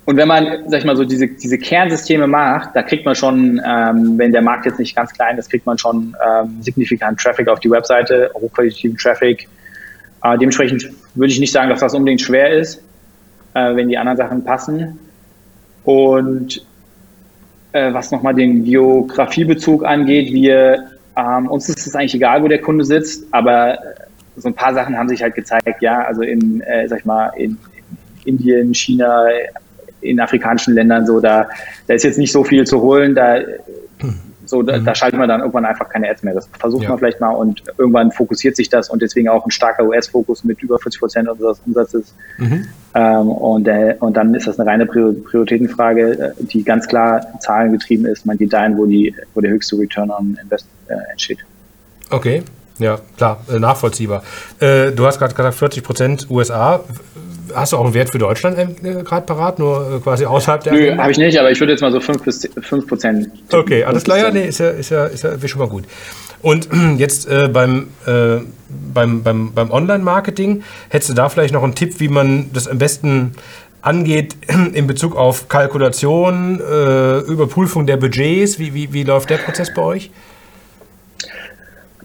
und wenn man, sag ich mal, so diese, diese Kernsysteme macht, da kriegt man schon, ähm, wenn der Markt jetzt nicht ganz klein ist, kriegt man schon ähm, signifikant Traffic auf die Webseite, hochqualitativen Traffic. Äh, dementsprechend würde ich nicht sagen, dass das unbedingt schwer ist, äh, wenn die anderen Sachen passen. Und äh, was nochmal den Geografiebezug angeht, wir ähm, uns ist es eigentlich egal, wo der Kunde sitzt, aber äh, so ein paar Sachen haben sich halt gezeigt, ja, also in, äh, sag ich mal, in, in Indien, China, in afrikanischen Ländern so, da, da ist jetzt nicht so viel zu holen, da so, da, mhm. da schaltet man dann irgendwann einfach keine Ads mehr. Das versucht ja. man vielleicht mal und irgendwann fokussiert sich das und deswegen auch ein starker US-Fokus mit über 40 Prozent unseres Umsatzes. Mhm. Ähm, und, äh, und dann ist das eine reine Prioritätenfrage, äh, die ganz klar zahlengetrieben ist. Man geht dahin, wo, die, wo der höchste Return on Invest äh, entsteht. Okay, ja, klar, äh, nachvollziehbar. Äh, du hast gerade gesagt, 40 Prozent USA. Hast du auch einen Wert für Deutschland äh, gerade parat, nur äh, quasi außerhalb der? Nö, habe ich nicht, aber ich würde jetzt mal so 5 bis 5 Prozent. Okay, alles klar, ja, nee, ist ja, ist ja, ist ja schon mal gut. Und <clears throat> jetzt äh, beim, äh, beim, beim, beim Online-Marketing, hättest du da vielleicht noch einen Tipp, wie man das am besten angeht <clears throat> in Bezug auf Kalkulation, äh, Überprüfung der Budgets? Wie, wie, wie läuft der Prozess bei euch?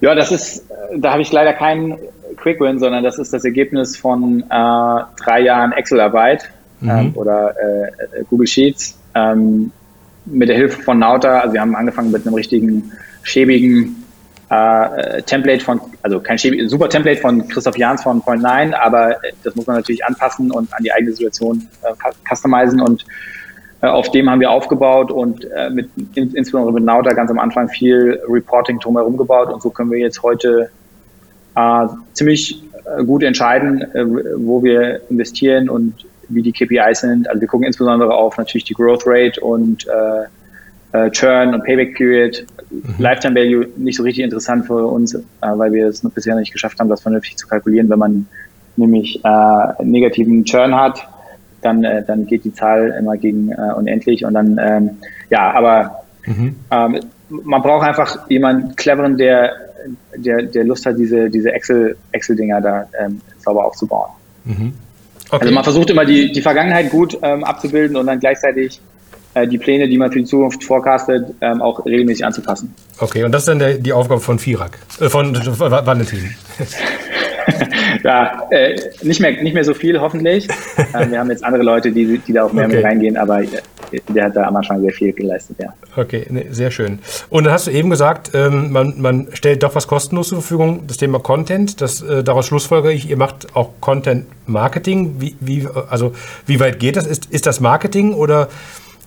Ja, das ist, da habe ich leider keinen Quick Win, sondern das ist das Ergebnis von äh, drei Jahren Excel-Arbeit mhm. ähm, oder äh, Google Sheets ähm, mit der Hilfe von Nauta. Also wir haben angefangen mit einem richtigen schäbigen äh, Template von, also kein schäbig, super Template von Christoph Jans von Point9, aber das muss man natürlich anpassen und an die eigene Situation äh, customizen und äh, auf dem haben wir aufgebaut und äh, mit, insbesondere mit Nauta ganz am Anfang viel Reporting drumherum gebaut und so können wir jetzt heute äh, ziemlich äh, gut entscheiden, äh, wo wir investieren und wie die KPIs sind. Also wir gucken insbesondere auf natürlich die Growth Rate und äh, Churn und Payback Period. Mhm. Lifetime Value nicht so richtig interessant für uns, weil wir es bisher nicht geschafft haben, das vernünftig zu kalkulieren. Wenn man nämlich negativen Churn hat, dann, dann geht die Zahl immer gegen unendlich und dann, ähm, ja, aber mhm. ähm, man braucht einfach jemanden cleveren, der der, der Lust hat, diese, diese Excel, Excel-Dinger da ähm, sauber aufzubauen. Mhm. Okay. Also man versucht immer die, die Vergangenheit gut ähm, abzubilden und dann gleichzeitig äh, die Pläne, die man für die Zukunft forecastet, ähm, auch regelmäßig anzupassen. Okay, und das ist dann der, die Aufgabe von Firak, äh, von, von Valentin. <laughs> ja, äh, nicht, mehr, nicht mehr so viel, hoffentlich. <laughs> Ähm, wir haben jetzt andere Leute, die, die da auch mehr okay. mit reingehen, aber der hat da am Anfang sehr viel geleistet, ja. Okay, nee, sehr schön. Und dann hast du eben gesagt, ähm, man, man stellt doch was kostenlos zur Verfügung, das Thema Content. Das, äh, daraus schlussfolgere ich, ihr macht auch Content Marketing. Wie, wie, also, wie weit geht das? Ist, ist das Marketing oder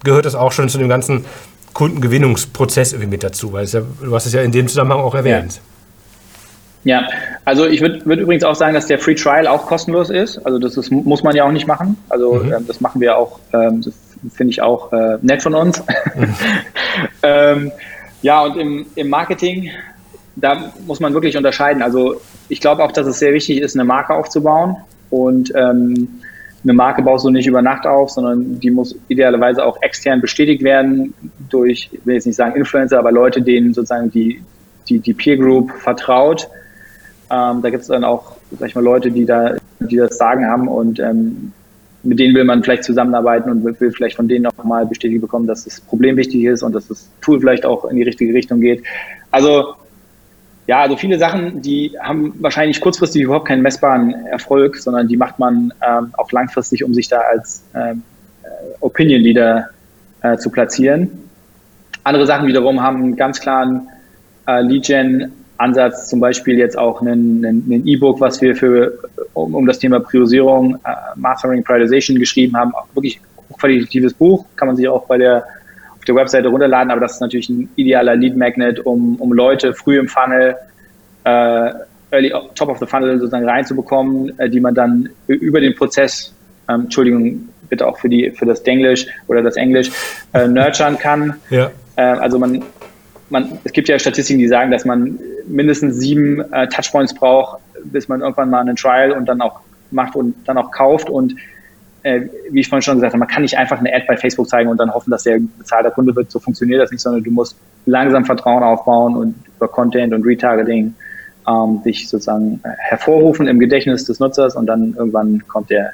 gehört das auch schon zu dem ganzen Kundengewinnungsprozess irgendwie mit dazu? Weil ja, du hast es ja in dem Zusammenhang auch erwähnt. Ja. Ja, also ich würde würd übrigens auch sagen, dass der Free Trial auch kostenlos ist. Also das ist, muss man ja auch nicht machen. Also mhm. ähm, das machen wir auch, ähm, das finde ich auch äh, nett von uns. Mhm. <laughs> ähm, ja, und im, im Marketing, da muss man wirklich unterscheiden. Also ich glaube auch, dass es sehr wichtig ist, eine Marke aufzubauen. Und ähm, eine Marke baust du nicht über Nacht auf, sondern die muss idealerweise auch extern bestätigt werden durch, ich will jetzt nicht sagen Influencer, aber Leute, denen sozusagen die, die, die Peer Group vertraut ähm, da gibt es dann auch, sag ich mal, Leute, die da, die das Sagen haben und ähm, mit denen will man vielleicht zusammenarbeiten und will vielleicht von denen auch mal bestätigt bekommen, dass das Problem wichtig ist und dass das Tool vielleicht auch in die richtige Richtung geht. Also ja, also viele Sachen, die haben wahrscheinlich kurzfristig überhaupt keinen messbaren Erfolg, sondern die macht man ähm, auch langfristig, um sich da als ähm, äh, Opinion Leader äh, zu platzieren. Andere Sachen wiederum haben einen ganz klaren äh, Lead-Gen Ansatz, zum Beispiel jetzt auch ein E-Book, was wir für, um, um das Thema Priorisierung, äh, Mastering, Prioritization geschrieben haben. Auch wirklich qualitatives Buch, kann man sich auch bei der, auf der Webseite runterladen, aber das ist natürlich ein idealer Lead Magnet, um, um Leute früh im Funnel, äh, early, top of the funnel sozusagen reinzubekommen, äh, die man dann über den Prozess, ähm, Entschuldigung, bitte auch für die, für das Denglisch oder das Englisch, äh, nurturen kann. Ja. Äh, also man, man, es gibt ja Statistiken, die sagen, dass man mindestens sieben äh, Touchpoints braucht, bis man irgendwann mal einen Trial und dann auch macht und dann auch kauft. Und äh, wie ich vorhin schon gesagt habe, man kann nicht einfach eine Ad bei Facebook zeigen und dann hoffen, dass der bezahlter Kunde wird. So funktioniert das nicht, sondern du musst langsam Vertrauen aufbauen und über Content und Retargeting ähm, dich sozusagen äh, hervorrufen im Gedächtnis des Nutzers und dann irgendwann kommt der,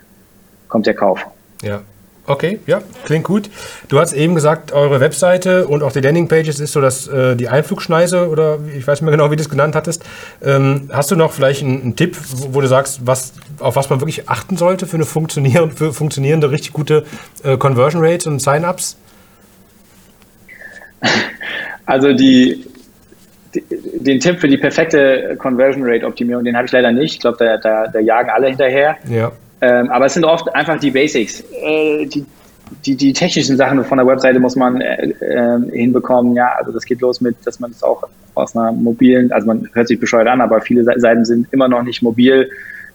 kommt der Kauf. Ja, Okay, ja, klingt gut. Du hast eben gesagt, eure Webseite und auch die Landingpages ist so dass äh, die Einflugschneise oder ich weiß nicht mehr genau, wie du es genannt hattest. Ähm, hast du noch vielleicht einen, einen, Tipp, wo du sagst, was, auf was man wirklich achten sollte für eine funktionierende, für funktionierende richtig gute äh, Conversion Rates und Sign-ups? Also die, die, den Tipp für die perfekte Conversion Rate Optimierung, den habe ich leider nicht. Ich glaube, da, da, da jagen alle hinterher. Ja. Ähm, aber es sind oft einfach die Basics. Äh, die, die, die technischen Sachen von der Webseite muss man äh, äh, hinbekommen. Ja, also das geht los mit, dass man es auch aus einer mobilen, also man hört sich bescheuert an, aber viele Seiten sind immer noch nicht mobil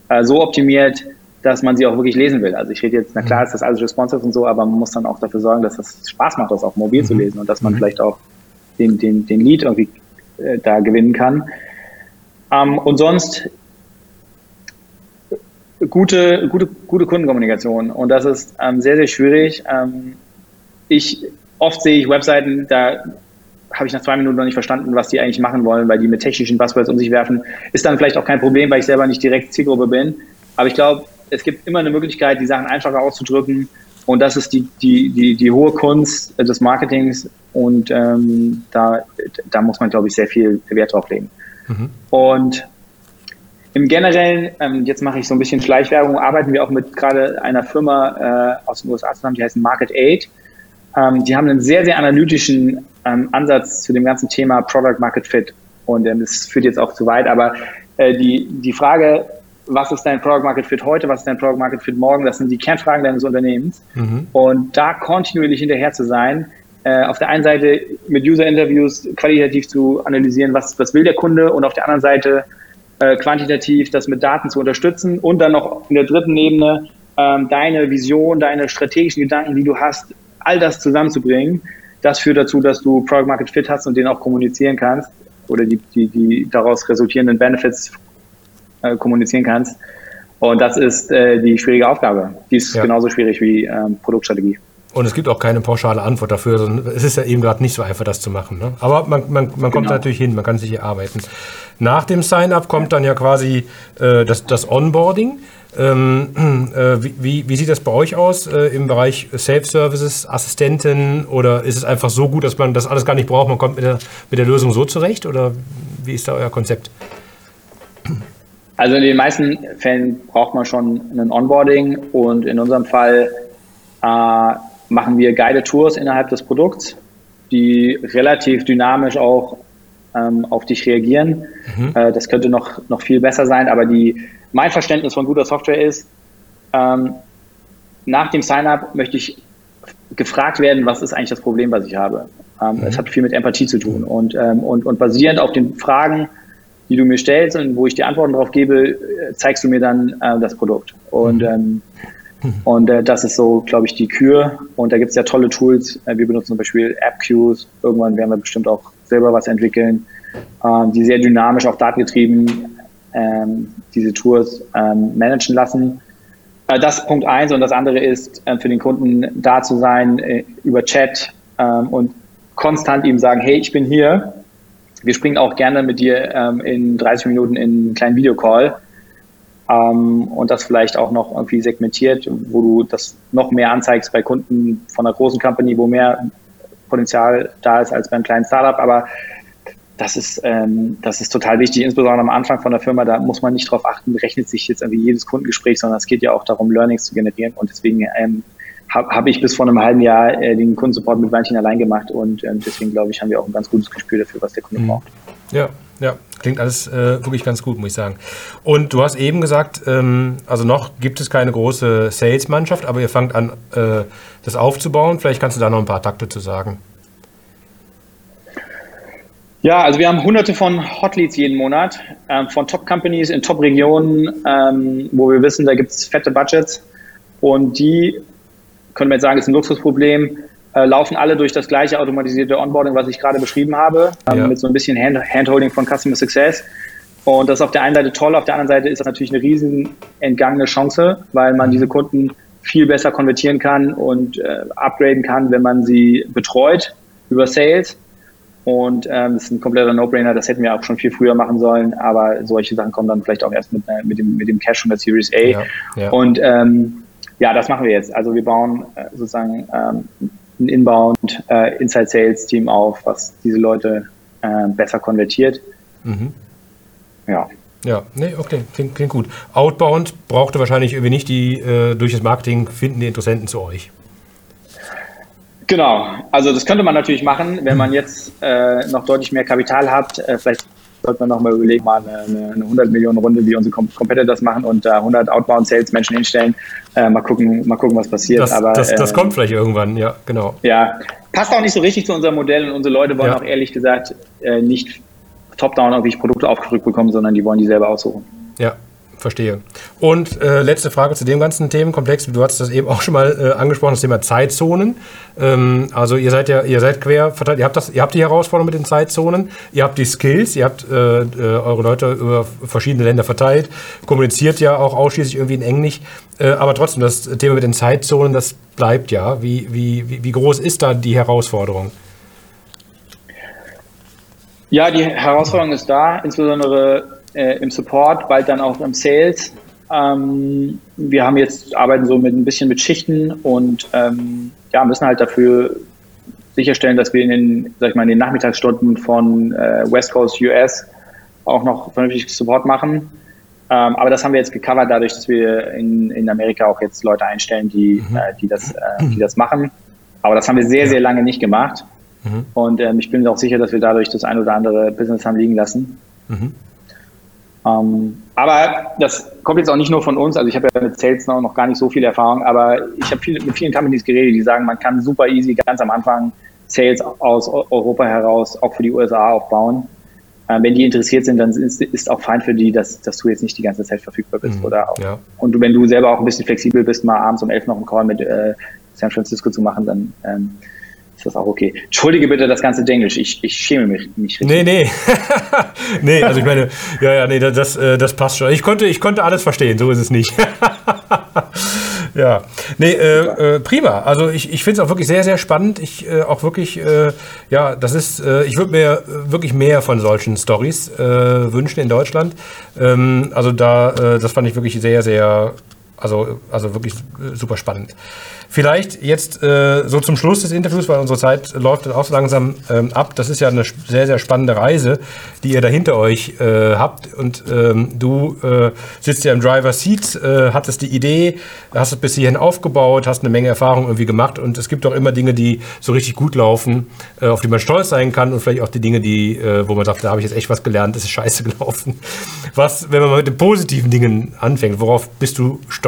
äh, so optimiert, dass man sie auch wirklich lesen will. Also ich rede jetzt, na klar ist das alles responsive und so, aber man muss dann auch dafür sorgen, dass das Spaß macht, das auch mobil mhm. zu lesen und dass man mhm. vielleicht auch den, den, den Lead irgendwie äh, da gewinnen kann. Ähm, und sonst gute, gute, gute Kundenkommunikation. Und das ist ähm, sehr, sehr schwierig. Ähm, ich, oft sehe ich Webseiten, da habe ich nach zwei Minuten noch nicht verstanden, was die eigentlich machen wollen, weil die mit technischen Buzzwords um sich werfen. Ist dann vielleicht auch kein Problem, weil ich selber nicht direkt Zielgruppe bin. Aber ich glaube, es gibt immer eine Möglichkeit, die Sachen einfacher auszudrücken. Und das ist die, die, die, die hohe Kunst des Marketings. Und ähm, da, da muss man, glaube ich, sehr viel Wert drauf legen. Mhm. Und im Generellen, ähm, jetzt mache ich so ein bisschen Schleichwerbung, arbeiten wir auch mit gerade einer Firma äh, aus den USA zusammen, die heißt Market Aid. Ähm, die haben einen sehr, sehr analytischen ähm, Ansatz zu dem ganzen Thema Product Market Fit. Und ähm, das führt jetzt auch zu weit, aber äh, die, die Frage, was ist dein Product Market Fit heute, was ist dein Product Market Fit morgen, das sind die Kernfragen deines Unternehmens. Mhm. Und da kontinuierlich hinterher zu sein, äh, auf der einen Seite mit User-Interviews qualitativ zu analysieren, was, was will der Kunde und auf der anderen Seite äh, quantitativ das mit Daten zu unterstützen und dann noch in der dritten Ebene ähm, deine Vision, deine strategischen Gedanken, die du hast, all das zusammenzubringen. Das führt dazu, dass du Product Market Fit hast und den auch kommunizieren kannst oder die, die, die daraus resultierenden Benefits äh, kommunizieren kannst. Und das ist äh, die schwierige Aufgabe. Die ist ja. genauso schwierig wie ähm, Produktstrategie. Und es gibt auch keine pauschale Antwort dafür, sondern es ist ja eben gerade nicht so einfach, das zu machen. Ne? Aber man, man, man kommt genau. natürlich hin, man kann sich hier arbeiten. Nach dem Sign-up kommt dann ja quasi äh, das, das Onboarding. Ähm, äh, wie, wie, sieht das bei euch aus äh, im Bereich Self-Services, Assistenten oder ist es einfach so gut, dass man das alles gar nicht braucht, man kommt mit der, mit der Lösung so zurecht oder wie ist da euer Konzept? Also in den meisten Fällen braucht man schon ein Onboarding und in unserem Fall äh, machen wir Guided Tours innerhalb des Produkts, die relativ dynamisch auch ähm, auf dich reagieren. Mhm. Äh, das könnte noch, noch viel besser sein, aber die, mein Verständnis von guter Software ist, ähm, nach dem Sign-up möchte ich gefragt werden, was ist eigentlich das Problem, was ich habe. Ähm, mhm. Es hat viel mit Empathie zu tun. Und, ähm, und, und basierend auf den Fragen, die du mir stellst und wo ich die Antworten darauf gebe, äh, zeigst du mir dann äh, das Produkt. Und, mhm. ähm, und äh, das ist so, glaube ich, die Kür. Und da gibt es ja tolle Tools. Äh, wir benutzen zum Beispiel App-Queues. Irgendwann werden wir bestimmt auch selber was entwickeln, ähm, die sehr dynamisch, auch datengetrieben ähm, diese Tours ähm, managen lassen. Äh, das ist Punkt eins. Und das andere ist, äh, für den Kunden da zu sein äh, über Chat ähm, und konstant ihm sagen, hey, ich bin hier. Wir springen auch gerne mit dir ähm, in 30 Minuten in einen kleinen Videocall ähm, und das vielleicht auch noch irgendwie segmentiert, wo du das noch mehr anzeigst bei Kunden von einer großen Company, wo mehr Potenzial da ist als beim kleinen Startup. Aber das ist, ähm, das ist total wichtig, insbesondere am Anfang von der Firma, da muss man nicht darauf achten, rechnet sich jetzt irgendwie jedes Kundengespräch, sondern es geht ja auch darum, Learnings zu generieren und deswegen ähm, habe hab ich bis vor einem halben Jahr äh, den Kundensupport mit Weinchen allein gemacht und ähm, deswegen glaube ich, haben wir auch ein ganz gutes Gespür dafür, was der Kunde mhm. braucht. Ja, ja, klingt alles äh, wirklich ganz gut, muss ich sagen. Und du hast eben gesagt, ähm, also noch gibt es keine große Sales-Mannschaft, aber ihr fangt an, äh, das aufzubauen. Vielleicht kannst du da noch ein paar Takte zu sagen. Ja, also wir haben hunderte von Hotleads jeden Monat ähm, von Top-Companies in Top-Regionen, ähm, wo wir wissen, da gibt es fette Budgets und die, können wir jetzt sagen, ist ein Luxusproblem, äh, laufen alle durch das gleiche automatisierte Onboarding, was ich gerade beschrieben habe, ähm, ja. mit so ein bisschen Hand Handholding von Customer Success. Und das ist auf der einen Seite toll, auf der anderen Seite ist das natürlich eine riesen entgangene Chance, weil man diese Kunden viel besser konvertieren kann und äh, upgraden kann, wenn man sie betreut über Sales und ähm, das ist ein kompletter No-Brainer, das hätten wir auch schon viel früher machen sollen, aber solche Sachen kommen dann vielleicht auch erst mit, äh, mit, dem, mit dem Cash von der Series A. Ja, ja. Und ähm, ja, das machen wir jetzt. Also wir bauen äh, sozusagen ähm, ein Inbound äh, Inside Sales Team auf, was diese Leute äh, besser konvertiert. Mhm. Ja. Ja, nee, okay, klingt, klingt gut. Outbound brauchte wahrscheinlich irgendwie nicht die äh, durch das Marketing finden die Interessenten zu euch. Genau, also das könnte man natürlich machen, wenn man jetzt äh, noch deutlich mehr Kapital hat. Äh, vielleicht sollte man noch mal überlegen, mal eine, eine 100 Millionen Runde, wie unsere Competitors machen und da 100 Outbound Sales Menschen hinstellen. Äh, mal gucken, mal gucken, was passiert. Das, Aber das, das kommt vielleicht irgendwann, ja, genau. Ja, passt auch nicht so richtig zu unserem Modell und unsere Leute wollen ja. auch ehrlich gesagt äh, nicht top-down irgendwie Produkte aufgedrückt bekommen, sondern die wollen die selber aussuchen. Ja, Verstehe. Und äh, letzte Frage zu dem ganzen Themenkomplex. Du hast das eben auch schon mal äh, angesprochen, das Thema Zeitzonen. Ähm, also ihr seid ja, ihr seid quer verteilt, ihr habt, das, ihr habt die Herausforderung mit den Zeitzonen, ihr habt die Skills, ihr habt äh, äh eure Leute über verschiedene Länder verteilt, kommuniziert ja auch ausschließlich irgendwie in Englisch. Äh, aber trotzdem, das Thema mit den Zeitzonen, das bleibt ja. Wie, wie, wie groß ist da die Herausforderung? Ja, die Herausforderung ist da, insbesondere äh, im Support, bald dann auch im Sales. Ähm, wir haben jetzt arbeiten so mit ein bisschen mit Schichten und ähm, ja, müssen halt dafür sicherstellen, dass wir in den, sag ich mal, in den Nachmittagsstunden von äh, West Coast US auch noch vernünftig Support machen. Ähm, aber das haben wir jetzt gecovert, dadurch, dass wir in, in Amerika auch jetzt Leute einstellen, die, mhm. äh, die, das, äh, die das machen. Aber das haben wir sehr, sehr lange nicht gemacht. Mhm. Und ähm, ich bin auch sicher, dass wir dadurch das ein oder andere Business haben liegen lassen. Mhm. Ähm, aber das kommt jetzt auch nicht nur von uns. Also ich habe ja mit Sales noch, noch gar nicht so viel Erfahrung, aber ich habe viel, mit vielen Companies geredet, die sagen, man kann super easy ganz am Anfang Sales aus Europa heraus auch für die USA aufbauen. Ähm, wenn die interessiert sind, dann ist, ist auch fein für die, dass, dass du jetzt nicht die ganze Zeit verfügbar bist. Mhm, oder auch, ja. Und du, wenn du selber auch ein bisschen flexibel bist, mal abends um elf noch einen Call mit äh, San Francisco zu machen, dann ähm, ist das auch okay. Entschuldige bitte das ganze Englisch, ich, ich schäme mich nicht richtig. Nee, nee. <laughs> nee, also ich meine, ja, ja, nee, das, äh, das passt schon. Ich konnte, ich konnte alles verstehen, so ist es nicht. <laughs> ja, nee, äh, äh, prima. Also ich, ich finde es auch wirklich sehr, sehr spannend. Ich äh, auch wirklich, äh, ja, das ist, ich würde mir wirklich mehr von solchen Stories wünschen in Deutschland. Ähm, also da, das fand ich wirklich sehr, sehr Also, also wirklich äh, super spannend. Vielleicht jetzt äh, so zum Schluss des Interviews, weil unsere Zeit läuft dann auch so langsam ähm, ab. Das ist ja eine sehr, sehr spannende Reise, die ihr da hinter euch äh, habt. Und ähm, du äh, sitzt ja im Driver Seat, äh, hattest die Idee, hast es bis hierhin aufgebaut, hast eine Menge Erfahrung irgendwie gemacht. Und es gibt auch immer Dinge, die so richtig gut laufen, äh, auf die man stolz sein kann. Und vielleicht auch die Dinge, die, wo man sagt, da habe ich jetzt echt was gelernt, das ist scheiße gelaufen. Was, wenn man mal mit den positiven Dingen anfängt, worauf bist du stolz?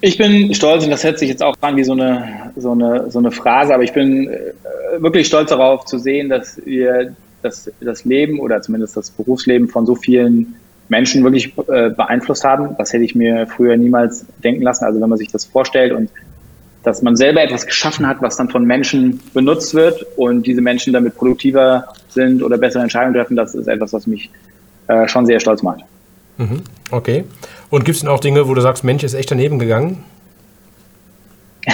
Ich bin stolz, und das hört sich jetzt auch an wie so eine, so eine, so eine Phrase, aber ich bin äh, wirklich stolz darauf zu sehen, dass wir das, das Leben oder zumindest das Berufsleben von so vielen Menschen wirklich äh, beeinflusst haben. Das hätte ich mir früher niemals denken lassen. Also wenn man sich das vorstellt und dass man selber etwas geschaffen hat, was dann von Menschen benutzt wird und diese Menschen damit produktiver sind oder bessere Entscheidungen treffen, das ist etwas, was mich äh, schon sehr stolz macht. Mhm. Okay. Und gibt es denn auch Dinge, wo du sagst, Mensch, ist echt daneben gegangen? <laughs>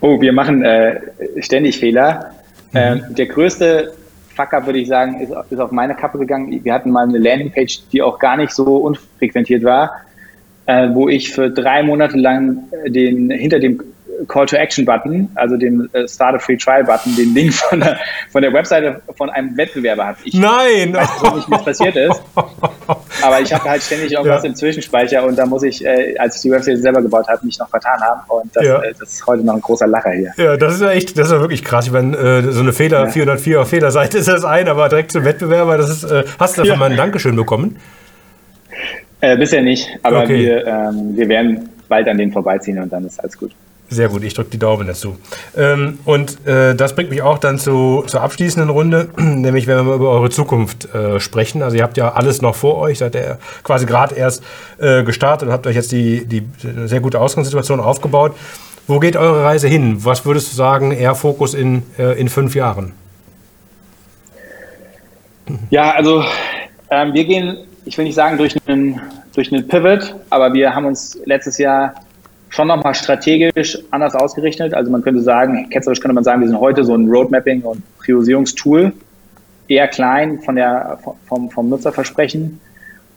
oh, wir machen äh, ständig Fehler. Mhm. Ähm, der größte Fuck-up, würde ich sagen, ist, ist auf meine Kappe gegangen. Wir hatten mal eine Landingpage, die auch gar nicht so unfrequentiert war, äh, wo ich für drei Monate lang den, hinter dem Call to Action Button, also den äh, Start a Free Trial Button, den Link von der, von der Webseite von einem Wettbewerber hat. Ich Nein! weiß nicht, was passiert ist. <laughs> Aber ich habe halt ständig irgendwas ja. im Zwischenspeicher und da muss ich, äh, als ich die Webseite selber gebaut habe, mich noch vertan haben. Und das, ja. äh, das, ist heute noch ein großer Lacher hier. Ja, das ist ja echt, das ist ja wirklich krass. Ich meine, äh, so eine Fehler, ja. 404 auf Fehlerseite ist das ein, aber direkt zum Wettbewerber, das ist, äh, hast du davon mal ein Dankeschön bekommen? Äh, bisher nicht, aber okay. wir, ähm, wir werden bald an denen vorbeiziehen und dann ist alles gut. Sehr gut, ich drücke die Daumen dazu. Ähm, und äh, das bringt mich auch dann zu, zur abschließenden Runde, <clears throat> nämlich wenn wir mal über eure Zukunft äh, sprechen. Also ihr habt ja alles noch vor euch, seid ihr quasi gerade erst äh, gestartet und habt euch jetzt die, die sehr gute Ausgangssituation aufgebaut. Wo geht eure Reise hin? Was würdest du sagen, eher Fokus in, äh, in fünf Jahren? Ja, also ähm, wir gehen, ich will nicht sagen durch einen, durch einen Pivot, aber wir haben uns letztes Jahr schon nochmal strategisch anders ausgerichtet. Also man könnte sagen, ketzerisch könnte man sagen, wir sind heute so ein Roadmapping- und Priorisierungstool, eher klein von der, vom, vom Nutzerversprechen.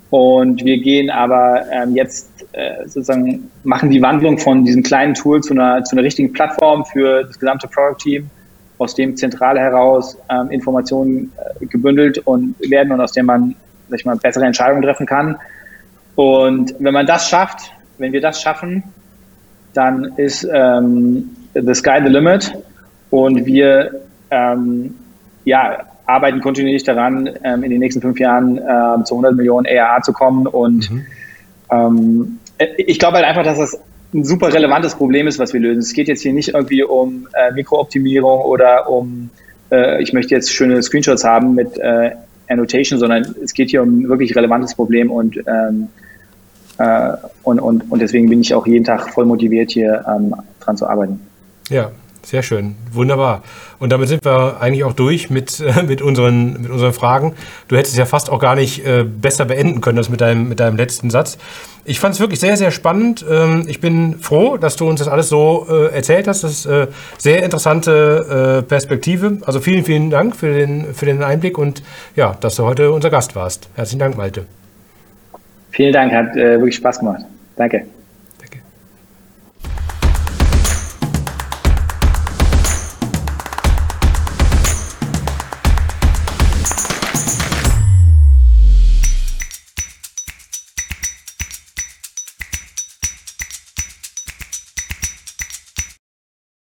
Und wir gehen aber ähm, jetzt äh, sozusagen, machen die Wandlung von diesem kleinen Tool zu einer, zu einer richtigen Plattform für das gesamte Product Team, aus dem zentral heraus ähm, Informationen äh, gebündelt und werden und aus dem man, sag ich mal, bessere Entscheidungen treffen kann. Und wenn man das schafft, wenn wir das schaffen, dann ist ähm, the sky the limit und wir ähm, ja, arbeiten kontinuierlich daran, ähm, in den nächsten fünf Jahren äh, zu 100 Millionen ARA zu kommen und mhm. ähm, ich glaube halt einfach, dass das ein super relevantes Problem ist, was wir lösen. Es geht jetzt hier nicht irgendwie um äh, Mikrooptimierung oder um, äh, ich möchte jetzt schöne Screenshots haben mit äh, Annotation, sondern es geht hier um ein wirklich relevantes Problem und ähm, äh, und, und, und deswegen bin ich auch jeden Tag voll motiviert, hier ähm, dran zu arbeiten. Ja, sehr schön. Wunderbar. Und damit sind wir eigentlich auch durch mit, äh, mit, unseren, mit unseren Fragen. Du hättest es ja fast auch gar nicht äh, besser beenden können als mit deinem, mit deinem letzten Satz. Ich fand es wirklich sehr, sehr spannend. Ähm, ich bin froh, dass du uns das alles so äh, erzählt hast. Das ist äh, sehr interessante äh, Perspektive. Also vielen, vielen Dank für den, für den Einblick und ja, dass du heute unser Gast warst. Herzlichen Dank, Malte. Vielen Dank, hat äh, wirklich Spaß gemacht. Danke.